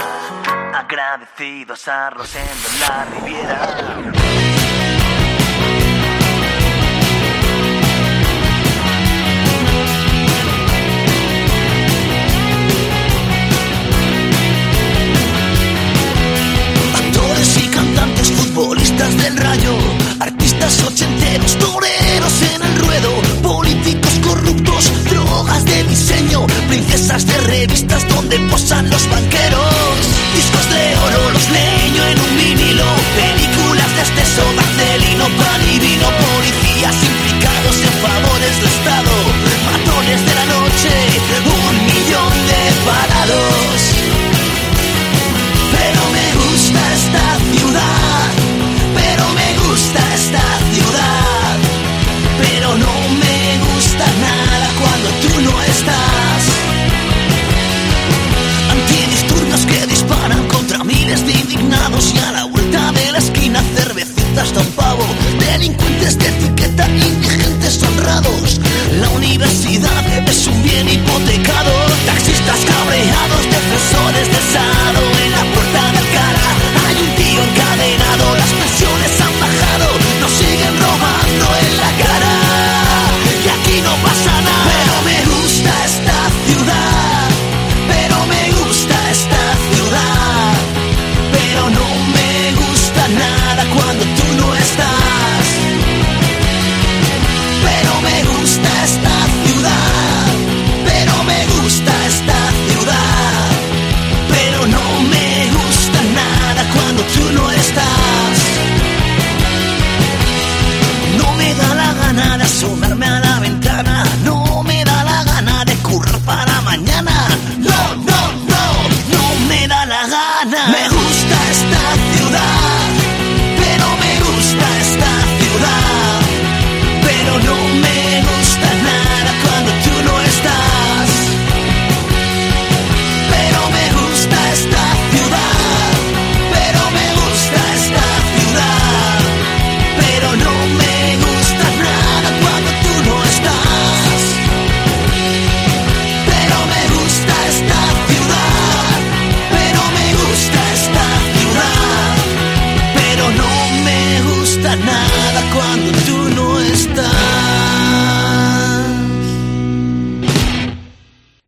Agradecidos a Rosendo en la Riviera. Rayo, artistas ochenteros, toreros en el ruedo, políticos corruptos, drogas de diseño, princesas de revistas donde posan los banqueros, discos de oro, los leño en un vinilo, películas de exceso, Marcelino, pan y vino, policías implicados en favores del Estado, matones de la noche, un millón de parados.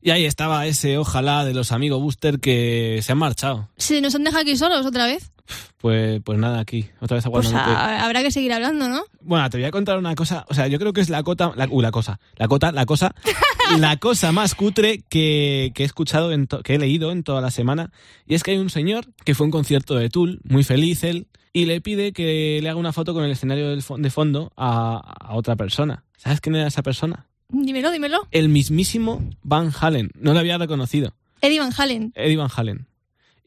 Y ahí estaba ese ojalá de los amigos Booster que se han marchado. Sí, nos han dejado aquí solos otra vez. Pues, pues nada, aquí, otra vez Pues aguardando. a- habrá que seguir hablando, ¿no? Bueno, te voy a contar una cosa. O sea, yo creo que es la cota. La, uh, la cosa. La cota, la cosa. la cosa más cutre que, que he escuchado, en to- que he leído en toda la semana. Y es que hay un señor que fue a un concierto de Tool, muy feliz él, y le pide que le haga una foto con el escenario de fondo a, a otra persona. ¿Sabes quién era esa persona? Dímelo, dímelo. El mismísimo Van Halen. No lo había reconocido. Eddie Van Halen. Eddie Van Halen.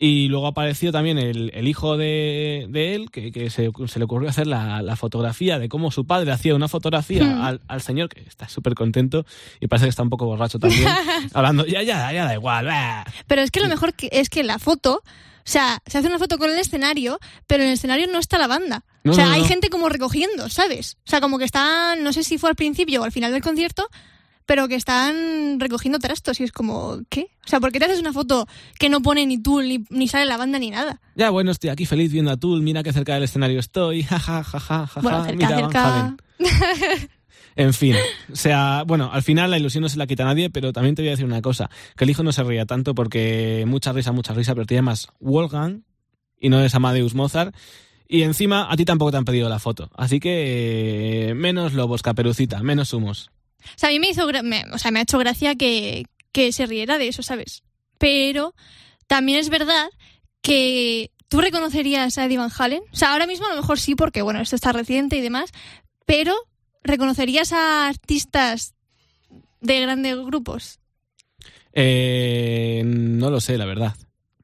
Y luego apareció también el, el hijo de, de él, que, que se, se le ocurrió hacer la, la fotografía de cómo su padre hacía una fotografía Hmm. al, al señor, que está súper contento y parece que está un poco borracho también, hablando, ya, ya, ya da igual. bah". Pero es que lo mejor que, es que la foto, o sea, se hace una foto con el escenario, pero en el escenario no está la banda. No, o sea, no, hay gente como recogiendo, ¿sabes? O sea, como que están, no sé si fue al principio o al final del concierto, pero que están recogiendo trastos y es como, ¿qué? O sea, ¿por qué te haces una foto que no pone ni tú, ni, ni sale la banda, ni nada? Ya, bueno, estoy aquí feliz viendo a Tool, mira que cerca del escenario estoy, jaja, jaja, jaja, Bueno, cerca, mira, cerca. En fin, o sea, bueno, al final la ilusión no se la quita a nadie, pero también te voy a decir una cosa, que el hijo no se ría tanto porque mucha risa, mucha risa, pero te llamas Wolfgang y no es Amadeus Mozart. Y encima a ti tampoco te han pedido la foto. Así que eh, menos lobos, caperucita, menos humos. O sea, a mí me hizo, o sea, me ha hecho gracia que, que se riera de eso, ¿sabes? Pero también es verdad que tú reconocerías a Eddie Van Halen. O sea, ahora mismo a lo mejor sí, porque bueno, esto está reciente y demás, pero reconocerías a artistas de grandes grupos. Eh, no lo sé, la verdad.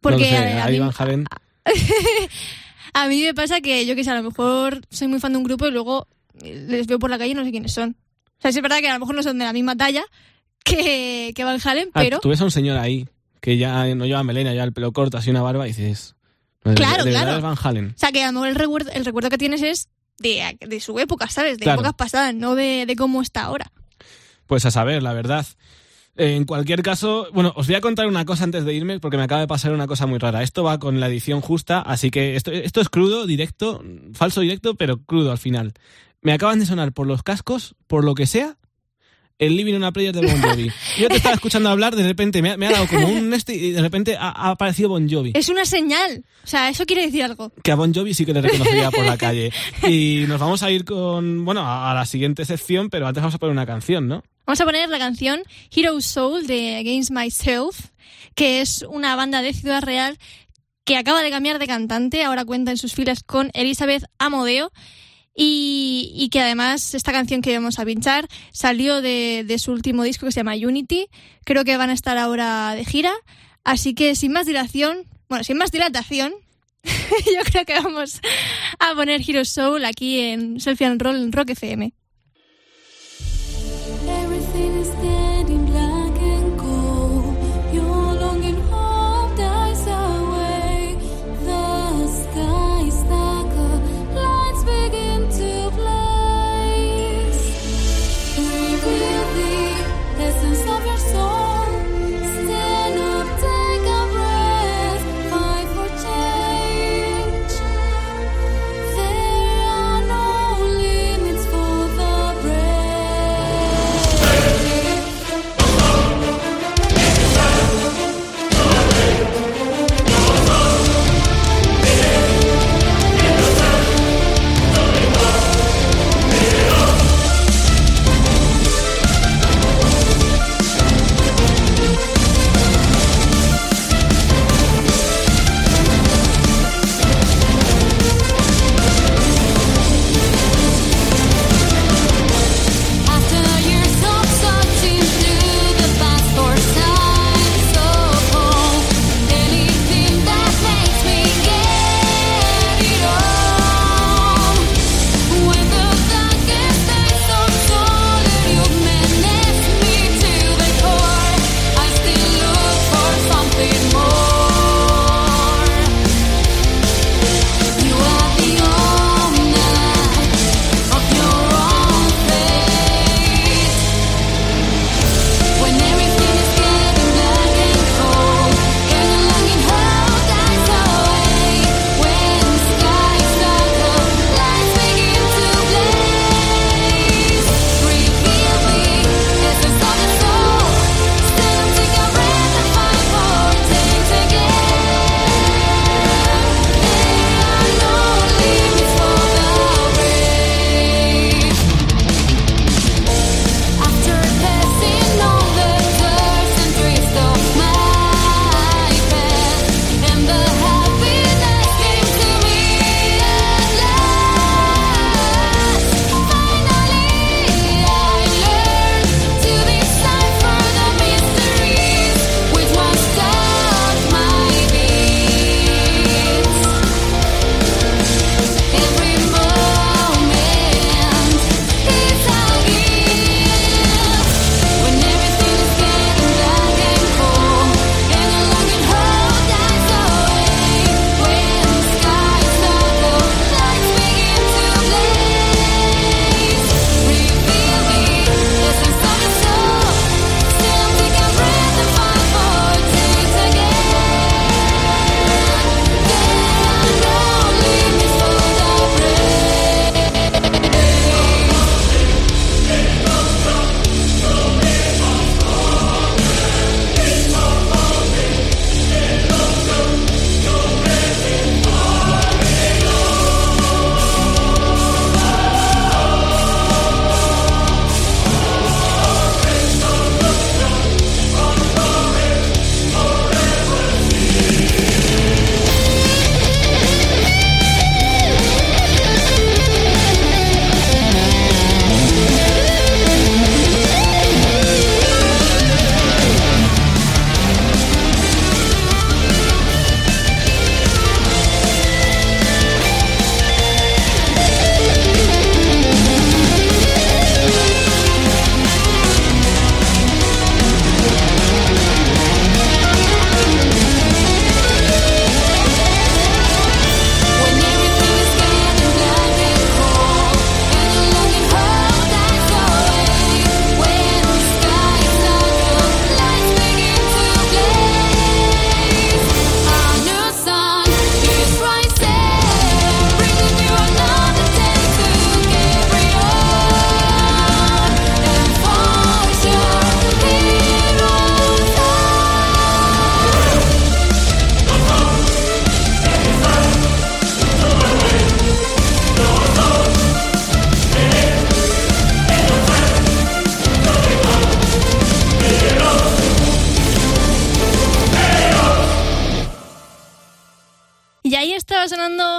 Porque no lo sé, a mí- Van A mí me pasa que yo que sé, a lo mejor soy muy fan de un grupo y luego les veo por la calle y no sé quiénes son. O sea, sí es verdad que a lo mejor no son de la misma talla que, que Van Halen, Ah, pero... tú ves a un señor ahí que ya no lleva melena, ya el pelo corto, así una barba, y dices... "¿De- Claro, de claro. es Van Halen. O sea, que a lo mejor el recuerdo, el recuerdo que tienes es de, de su época, ¿sabes? De Claro. épocas pasadas, no de, de cómo está ahora. Pues a saber, la verdad. En cualquier caso, bueno, os voy a contar una cosa antes de irme, porque me acaba de pasar una cosa muy rara. Esto va con la edición justa, así que esto, esto es crudo, directo, falso directo, pero crudo al final. Me acaban de sonar por los cascos, por lo que sea, el Living on a Prayer de Bon Jovi. Yo te estaba escuchando hablar, de repente me ha, me ha dado como un este y de repente ha, ha aparecido Bon Jovi. Es una señal. O sea, eso quiere decir algo. Que a Bon Jovi sí que le reconocería por la calle. Y nos vamos a ir con, bueno, a, a la siguiente sección, pero antes vamos a poner una canción, ¿no? Vamos a poner la canción Hero Soul de Against Myself, que es una banda de Ciudad Real que acaba de cambiar de cantante, ahora cuenta en sus filas con Elizabeth Amodeo. Y, que además esta canción que vamos a pinchar salió de, de su último disco que se llama Unity. Creo que van a estar ahora de gira. Así que sin más dilación, bueno, sin más dilatación, yo creo que vamos a poner Hero Soul aquí en Selfie and Roll en Rock FM.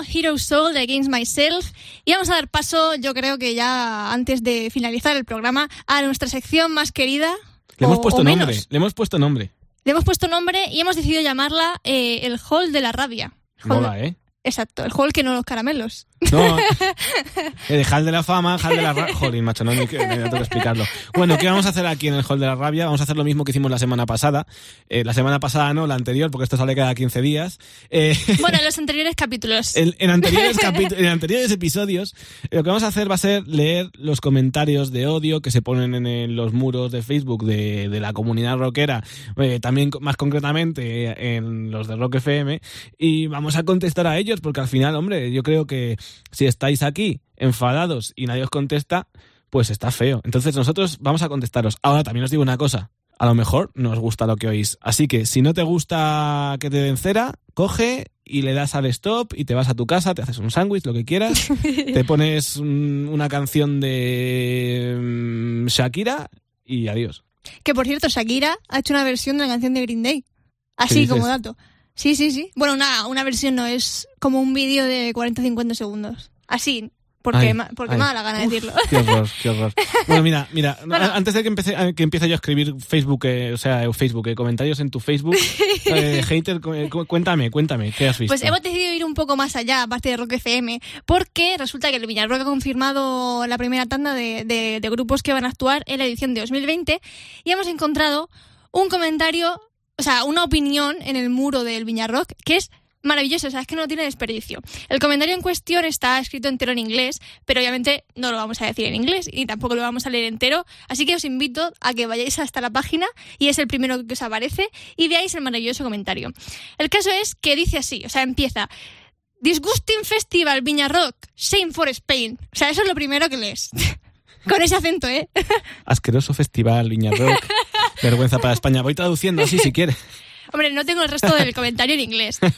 Hero Soul de Against Myself y vamos a dar paso, yo creo que ya antes de finalizar el programa, a nuestra sección más querida. Le hemos puesto nombre, menos. le hemos puesto nombre. Le hemos puesto nombre y hemos decidido llamarla eh, el Hall de la Rabia. Hall- Mola, ¿eh? Exacto, el Hall que no los caramelos. No, el Hall de la Fama, Hall de la Rabia. Jolín, macho, no, ni que, ni tengo que explicarlo. Bueno, ¿qué vamos a hacer aquí en el Hall de la Rabia? Vamos a hacer lo mismo que hicimos la semana pasada. Eh, la semana pasada no, la anterior, porque esto sale cada 15 días. Eh, Bueno, en los anteriores capítulos. En, en anteriores en anteriores episodios, lo que vamos a hacer va a ser leer los comentarios de odio que se ponen en, los muros de Facebook de, de la comunidad rockera, eh, también más concretamente eh, en los de Rock FM, y vamos a contestar a ellos, porque al final, hombre, yo creo que si estáis aquí enfadados y nadie os contesta, pues está feo. Entonces nosotros vamos a contestaros. Ahora también os digo una cosa. A lo mejor no os gusta lo que oís. Así que si no te gusta que te den cera, coge y le das al stop y te vas a tu casa, te haces un sándwich, lo que quieras, te pones un- una canción de mm, Shakira y adiós. Que por cierto, Shakira ha hecho una versión de la canción de Green Day. ¿Qué Así como dato. Sí, sí, sí. Bueno, una, una versión no, es como un vídeo de 40-50 segundos. Así, porque, Ay, ma- porque ay. me da la gana de decirlo. Qué horror, qué horror. Bueno, mira, mira, Bueno. antes de que empiece, que empiece yo a escribir Facebook, eh, o sea, eh, Facebook, eh, comentarios en tu Facebook, eh, hater, cu- eh, cu- cuéntame, cuéntame, ¿qué has visto? Pues hemos decidido ir un poco más allá, aparte de Rock FM, porque resulta que el Villarrock ha confirmado la primera tanda de, de- de grupos que van a actuar en la edición de 2020 y hemos encontrado un comentario, o sea, una opinión en el muro del Viñarrock que es maravilloso, o sea, es que no tiene desperdicio. El comentario en cuestión está escrito entero en inglés, pero obviamente no lo vamos a decir en inglés y tampoco lo vamos a leer entero, así que os invito a que vayáis hasta la página y es el primero que os aparece y veáis el maravilloso comentario. El caso es que dice así, o sea, empieza Disgusting Festival Viña Rock, Shame for Spain. O sea, eso es lo primero que lees. Con ese acento, ¿eh? Asqueroso festival, Viña Rock, vergüenza para España. Voy traduciendo así si quieres. Hombre, no tengo el resto del comentario en inglés.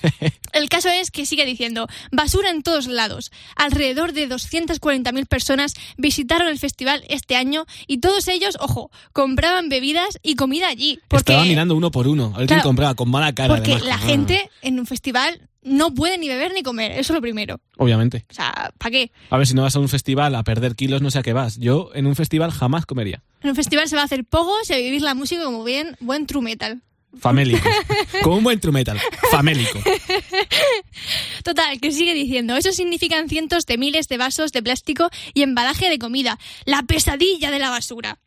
El caso es que sigue diciendo, basura en todos lados. Alrededor de 240.000 personas visitaron el festival este año y todos ellos, ojo, compraban bebidas y comida allí. Porque, Estaba mirando uno por uno, a ver quién compraba, con mala cara. porque además. la Ah, gente en un festival no puede ni beber ni comer. Eso es lo primero. Obviamente. O sea, ¿para qué? A ver, si no vas a un festival a perder kilos, no sé a qué vas. Yo en un festival jamás comería. En un festival se va a hacer pogos y a vivir la música como bien buen true metal. Famélico. Como un buen true metal. Famélico. Total, que sigue diciendo, eso significan cientos de miles de vasos de plástico y embalaje de comida. La pesadilla de la basura.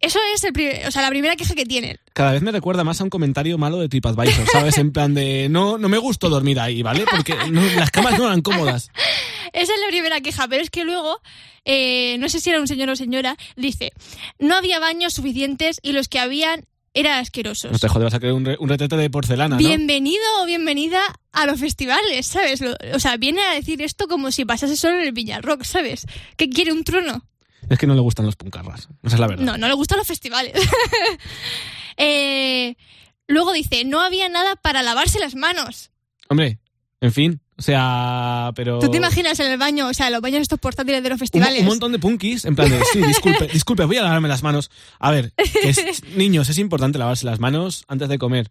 Eso es el o sea, la primera queja que tienen. Cada vez me recuerda más a un comentario malo de TripAdvisor, ¿sabes? En plan de, no, no me gustó dormir ahí, ¿vale? Porque no- las camas no eran cómodas. Esa es la primera queja, pero es que luego, eh, no sé si era un señor o señora, dice, no había baños suficientes y los que habían eran asquerosos. No te jodes, vas a crear un, re- un retrete de porcelana, ¿no? Bienvenido o bienvenida a los festivales, ¿sabes? Lo- o sea, viene a decir esto como si pasase solo en el Villarrock, ¿sabes? ¿Que quiere un trono? Es que no le gustan los puncarras. Esa es la verdad. No, no le gustan los festivales. Eh, luego dice, no había nada para lavarse las manos. Hombre, en fin. O sea, pero... ¿Tú te imaginas en el baño, o sea, los baños estos portátiles de los Un, festivales? un montón de punkis, en plan de, sí, disculpe, disculpe, voy a lavarme las manos. A ver, es- niños, es importante lavarse las manos antes de comer.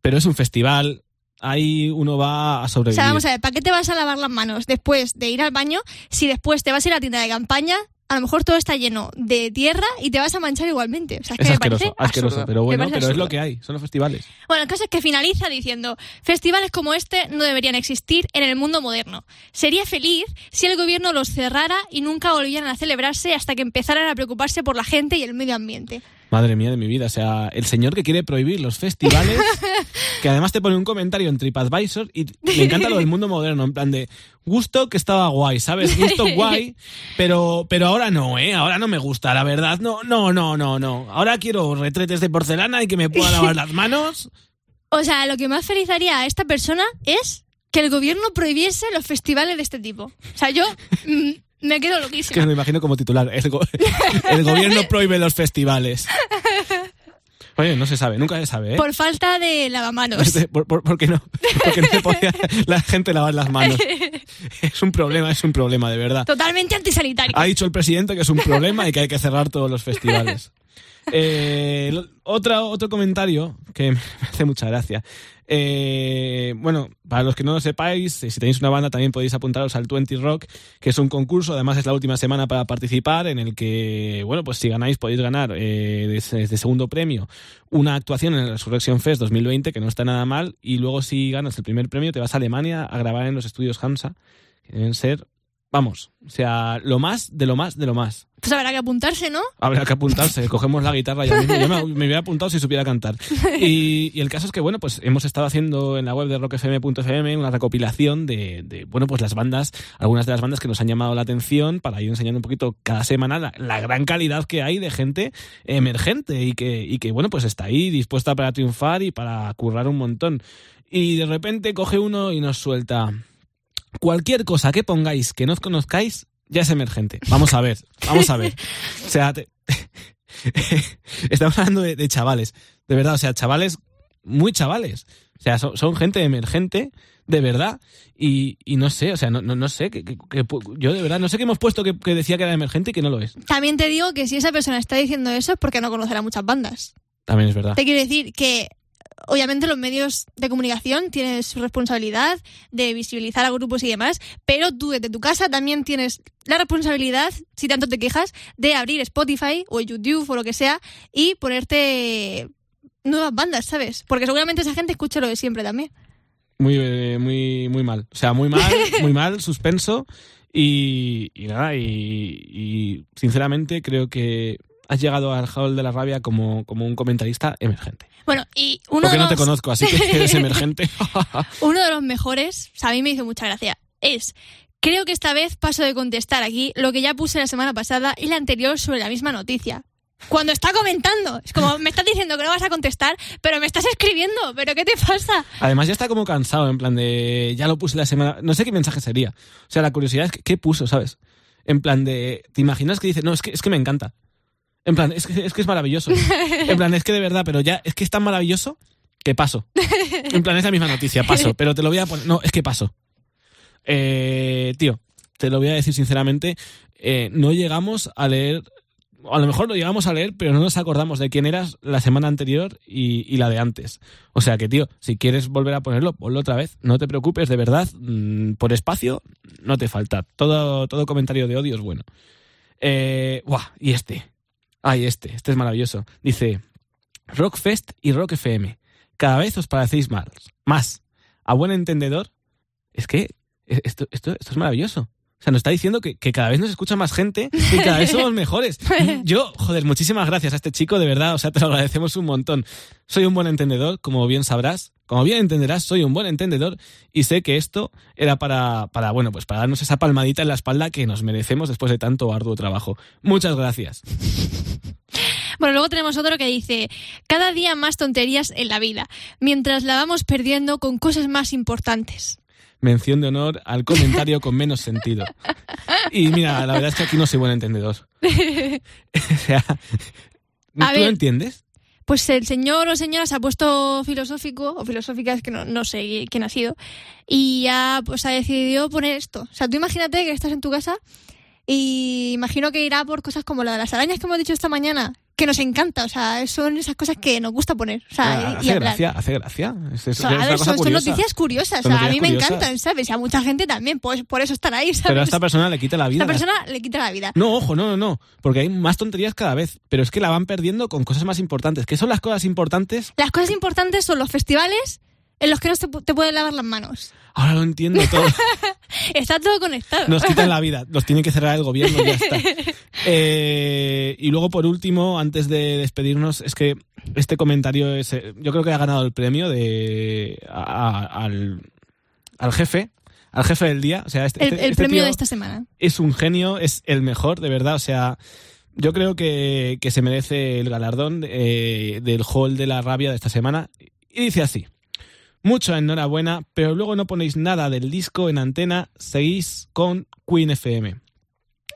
Pero es un festival, ahí uno va a O sobrevivir. sea, vamos a ver, ¿para qué te vas a lavar las manos después de ir al baño si después te vas a ir a la tienda de campaña? A lo mejor todo está lleno de tierra y te vas a manchar igualmente. O sea, es que Es me asqueroso, parece asqueroso, absurdo. pero bueno, pero es lo que hay, son los festivales. Bueno, el caso es que finaliza diciendo, festivales como este no deberían existir en el mundo moderno. Sería feliz si el gobierno los cerrara y nunca volvieran a celebrarse hasta que empezaran a preocuparse por la gente y el medio ambiente. Madre mía de mi vida, o sea, el señor que quiere prohibir los festivales, que además te pone un comentario en TripAdvisor y me encanta lo del mundo moderno, en plan de gusto que estaba guay, ¿sabes? Gusto guay, pero pero ahora no, ¿eh? Ahora no me gusta, la verdad. No, no, no, no, no. Ahora quiero retretes de porcelana y que me pueda lavar las manos. O sea, lo que más feliz haría a esta persona es que el gobierno prohibiese los festivales de este tipo. O sea, yo mm, me quedo Que loquísima. me imagino como titular, el, go- el gobierno prohíbe los festivales. Oye, no se sabe, nunca se sabe, ¿eh? Por falta de lavamanos. ¿Por, por, por qué no? Porque no se podía la gente lavar las manos. Es un problema, es un problema, de verdad. Totalmente antisanitario. Ha dicho el presidente que es un problema y que hay que cerrar todos los festivales. Eh, otra, otro comentario que me hace mucha gracia. Eh, bueno, para los que no lo sepáis, eh, si tenéis una banda también podéis apuntaros al 20 Rock, que es un concurso, además es la última semana para participar, en el que, bueno, pues si ganáis podéis ganar eh, de, de segundo premio una actuación en el Resurrection Fest 2020, que no está nada mal, y luego si ganas el primer premio te vas a Alemania a grabar en los estudios Hansa, que deben ser, vamos, o sea, lo más de lo más de lo más. Pues habrá que apuntarse, ¿no? Habrá que apuntarse, cogemos la guitarra ya mismo. Yo me, me hubiera apuntado si supiera cantar. Y, y el caso es que, bueno, pues hemos estado haciendo en la web de rockfm.fm una recopilación de, de, bueno, pues las bandas, algunas de las bandas que nos han llamado la atención para ir enseñando un poquito cada semana la, la gran calidad que hay de gente emergente y que, y que, bueno, pues está ahí dispuesta para triunfar y para currar un montón. Y de repente coge uno y nos suelta cualquier cosa que pongáis que no os conozcáis ya es emergente. Vamos a ver, vamos a ver. O sea, te- estamos hablando de, de chavales, de verdad, o sea, chavales muy chavales. O sea, son, son gente emergente, de verdad, y, y no sé, o sea, no, no, no sé, que, que- que pu- yo de verdad, no sé qué hemos puesto que, que decía que era emergente y que no lo es. También te digo que si esa persona está diciendo eso es porque no conocerá muchas bandas. También es verdad. Te quiero decir que obviamente los medios de comunicación tienen su responsabilidad de visibilizar a grupos y demás, pero tú desde tu casa también tienes la responsabilidad, si tanto te quejas, de abrir Spotify o YouTube o lo que sea y ponerte nuevas bandas, ¿sabes? Porque seguramente esa gente escucha lo de siempre también. Muy, eh, muy, muy mal. O sea, muy mal, muy mal, suspenso. Y, y nada, y, y sinceramente creo que has llegado al hall de la rabia como, como un comentarista emergente. Bueno, y uno Porque de no te los- conozco, así que eres emergente. Uno de los mejores, o sea, a mí me hizo mucha gracia, es, creo que esta vez paso de contestar aquí lo que ya puse la semana pasada y la anterior sobre la misma noticia. Cuando está comentando, es como, me estás diciendo que no vas a contestar, pero me estás escribiendo, pero ¿qué te pasa? Además ya está como cansado, en plan de... Ya lo puse la semana... No sé qué mensaje sería. O sea, la curiosidad es que, qué puso, ¿sabes? En plan de... ¿Te imaginas que dice, no, es que, es que me encanta? En plan, es que, es maravilloso. En plan, es que de verdad, pero ya, es que es tan maravilloso que paso. En plan, es la misma noticia, paso. Pero te lo voy a poner... No, es que paso. Eh, tío, te lo voy a decir sinceramente, eh, no llegamos a leer... A lo mejor lo llegamos a leer, pero no nos acordamos de quién eras la semana anterior y, y la de antes. O sea que, tío, si quieres volver a ponerlo, ponlo otra vez. No te preocupes, de verdad. mm, Por espacio, no te falta. Todo, todo comentario de odio es bueno. Eh, buah, y este. Ay, este. Este es maravilloso. Dice: Rockfest y Rock FM. Cada vez os parecéis más. Más. A buen entendedor. Es que eh, esto, esto, esto es maravilloso. O sea, nos está diciendo que, que cada vez nos escucha más gente y cada vez somos mejores. Yo, joder, muchísimas gracias a este chico, de verdad, o sea, te lo agradecemos un montón. Soy un buen entendedor, como bien sabrás, como bien entenderás, soy un buen entendedor y sé que esto era para, para, bueno, pues para darnos esa palmadita en la espalda que nos merecemos después de tanto arduo trabajo. Muchas gracias. Bueno, luego tenemos otro que dice, cada día más tonterías en la vida, mientras la vamos perdiendo con cosas más importantes. Mención de honor al comentario con menos sentido. Y mira, la verdad es que aquí no soy buen entendedor. o sea, ¿tú A lo entiendes? Pues el señor o señora se ha puesto filosófico, o filosófica, es que no, no sé quién ha sido, y ya pues ha decidido poner esto. O sea, tú imagínate que estás en tu casa y imagino que irá por cosas como la de las arañas que hemos dicho esta mañana, que nos encanta, o sea, son esas cosas que nos gusta poner. O sea, Ah, y- hace gracia, hace gracia. Es, es- O sea, es a ver, son, noticias curiosas, o Son sea, a mí me curiosas. encantan, ¿sabes? Y a mucha gente también, pues por eso están ahí, ¿sabes? Pero a esta persona le quita la vida. Esta persona le quita la vida. No, ojo, no, no, no. Porque hay más tonterías cada vez. Pero es que la van perdiendo con cosas más importantes. ¿Qué son las cosas importantes? Las cosas importantes son los festivales en los que no se te pueden lavar las manos. Ahora lo entiendo todo. Está todo conectado. Nos quitan la vida. Los tiene que cerrar el gobierno y ya está. Eh, y luego, por último, antes de despedirnos, es que este comentario es. eh, Yo creo que ha ganado el premio de a- a- al, al jefe. Al jefe del día. O sea, este, el este- el este premio de esta semana. es un genio, es el mejor, de verdad. O sea, yo creo que, que se merece el galardón eh, del hall de la rabia de esta semana. Y dice así. Mucho enhorabuena, pero luego no ponéis nada del disco en antena, seguís con Queen FM.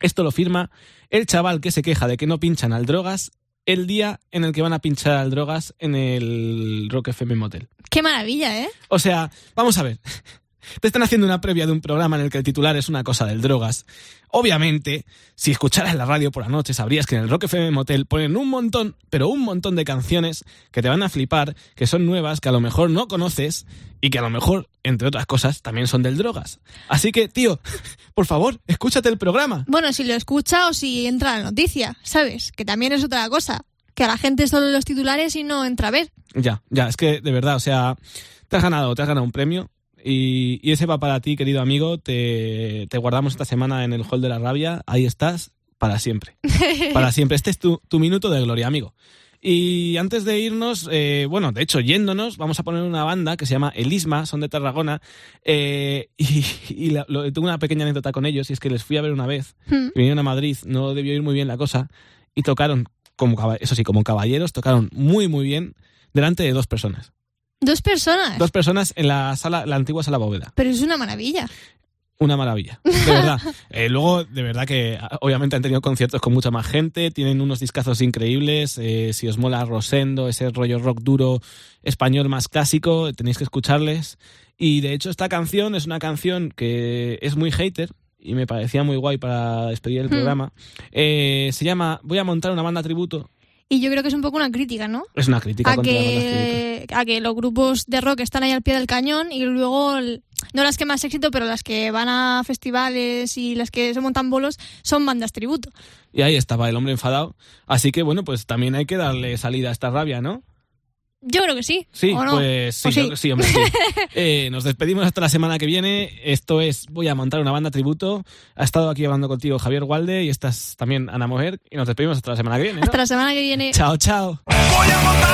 Esto lo firma el chaval que se queja de que no pinchan al drogas el día en el que van a pinchar al drogas en el Rock FM Motel. Qué maravilla, ¿eh? O sea, vamos a ver. Te están haciendo una previa de un programa en el que el titular es una cosa del drogas. Obviamente, si escucharas la radio por la noche, sabrías que en el Rock FM Motel ponen un montón, pero un montón de canciones que te van a flipar, que son nuevas, que a lo mejor no conoces y que a lo mejor, entre otras cosas, también son del drogas. Así que, tío, por favor, escúchate el programa. Bueno, si lo escucha o si entra la noticia, ¿sabes? Que también es otra cosa. Que a la gente solo los titulares y no entra a ver. Ya, ya, es que de verdad, o sea, te has ganado, te has ganado un premio. Y, y ese va para ti, querido amigo. Te, te guardamos esta semana en el Hall de la Rabia. Ahí estás, para siempre. Para siempre. Este es tu, tu minuto de gloria, amigo. Y antes de irnos, eh, bueno, de hecho, yéndonos, vamos a poner una banda que se llama Elisma, son de Tarragona. eh, y y la- lo- tengo una pequeña anécdota con ellos, y es que les fui a ver una vez. Hmm. Vinieron a Madrid, no debió ir muy bien la cosa, y tocaron, como, eso sí, como caballeros, tocaron muy, muy bien delante de dos personas. Dos personas. Dos personas en la sala, la antigua sala bóveda. Pero es una maravilla. Una maravilla, de verdad. Eh, luego, de verdad que ah, obviamente han tenido conciertos con mucha más gente, tienen unos discazos increíbles. eh, si os mola Rosendo, ese rollo rock duro español más clásico, tenéis que escucharles. Y de hecho, esta canción es una canción que es muy hater y me parecía muy guay para despedir el Hmm. programa. Eh, se llama Voy a montar una banda tributo. Y yo creo que es un poco una crítica, ¿no? Es una crítica A que, a que los grupos de rock están ahí al pie del cañón y luego, no las que más éxito, pero las que van a festivales y las que se montan bolos son bandas tributo. Y ahí estaba el hombre enfadado. Así que bueno, pues también hay que darle salida a esta rabia, ¿no? Yo creo que sí. Sí, ¿o no? pues sí, ¿O sí? creo que sí, hombre, sí. Eh, nos despedimos hasta la semana que viene. Esto es Voy a montar una banda tributo. Ha estado aquí hablando contigo Javier Walde y estás también Ana Mojer. Y nos despedimos hasta la semana que viene. ¿no? Hasta la semana que viene. Chao, chao. Voy a montar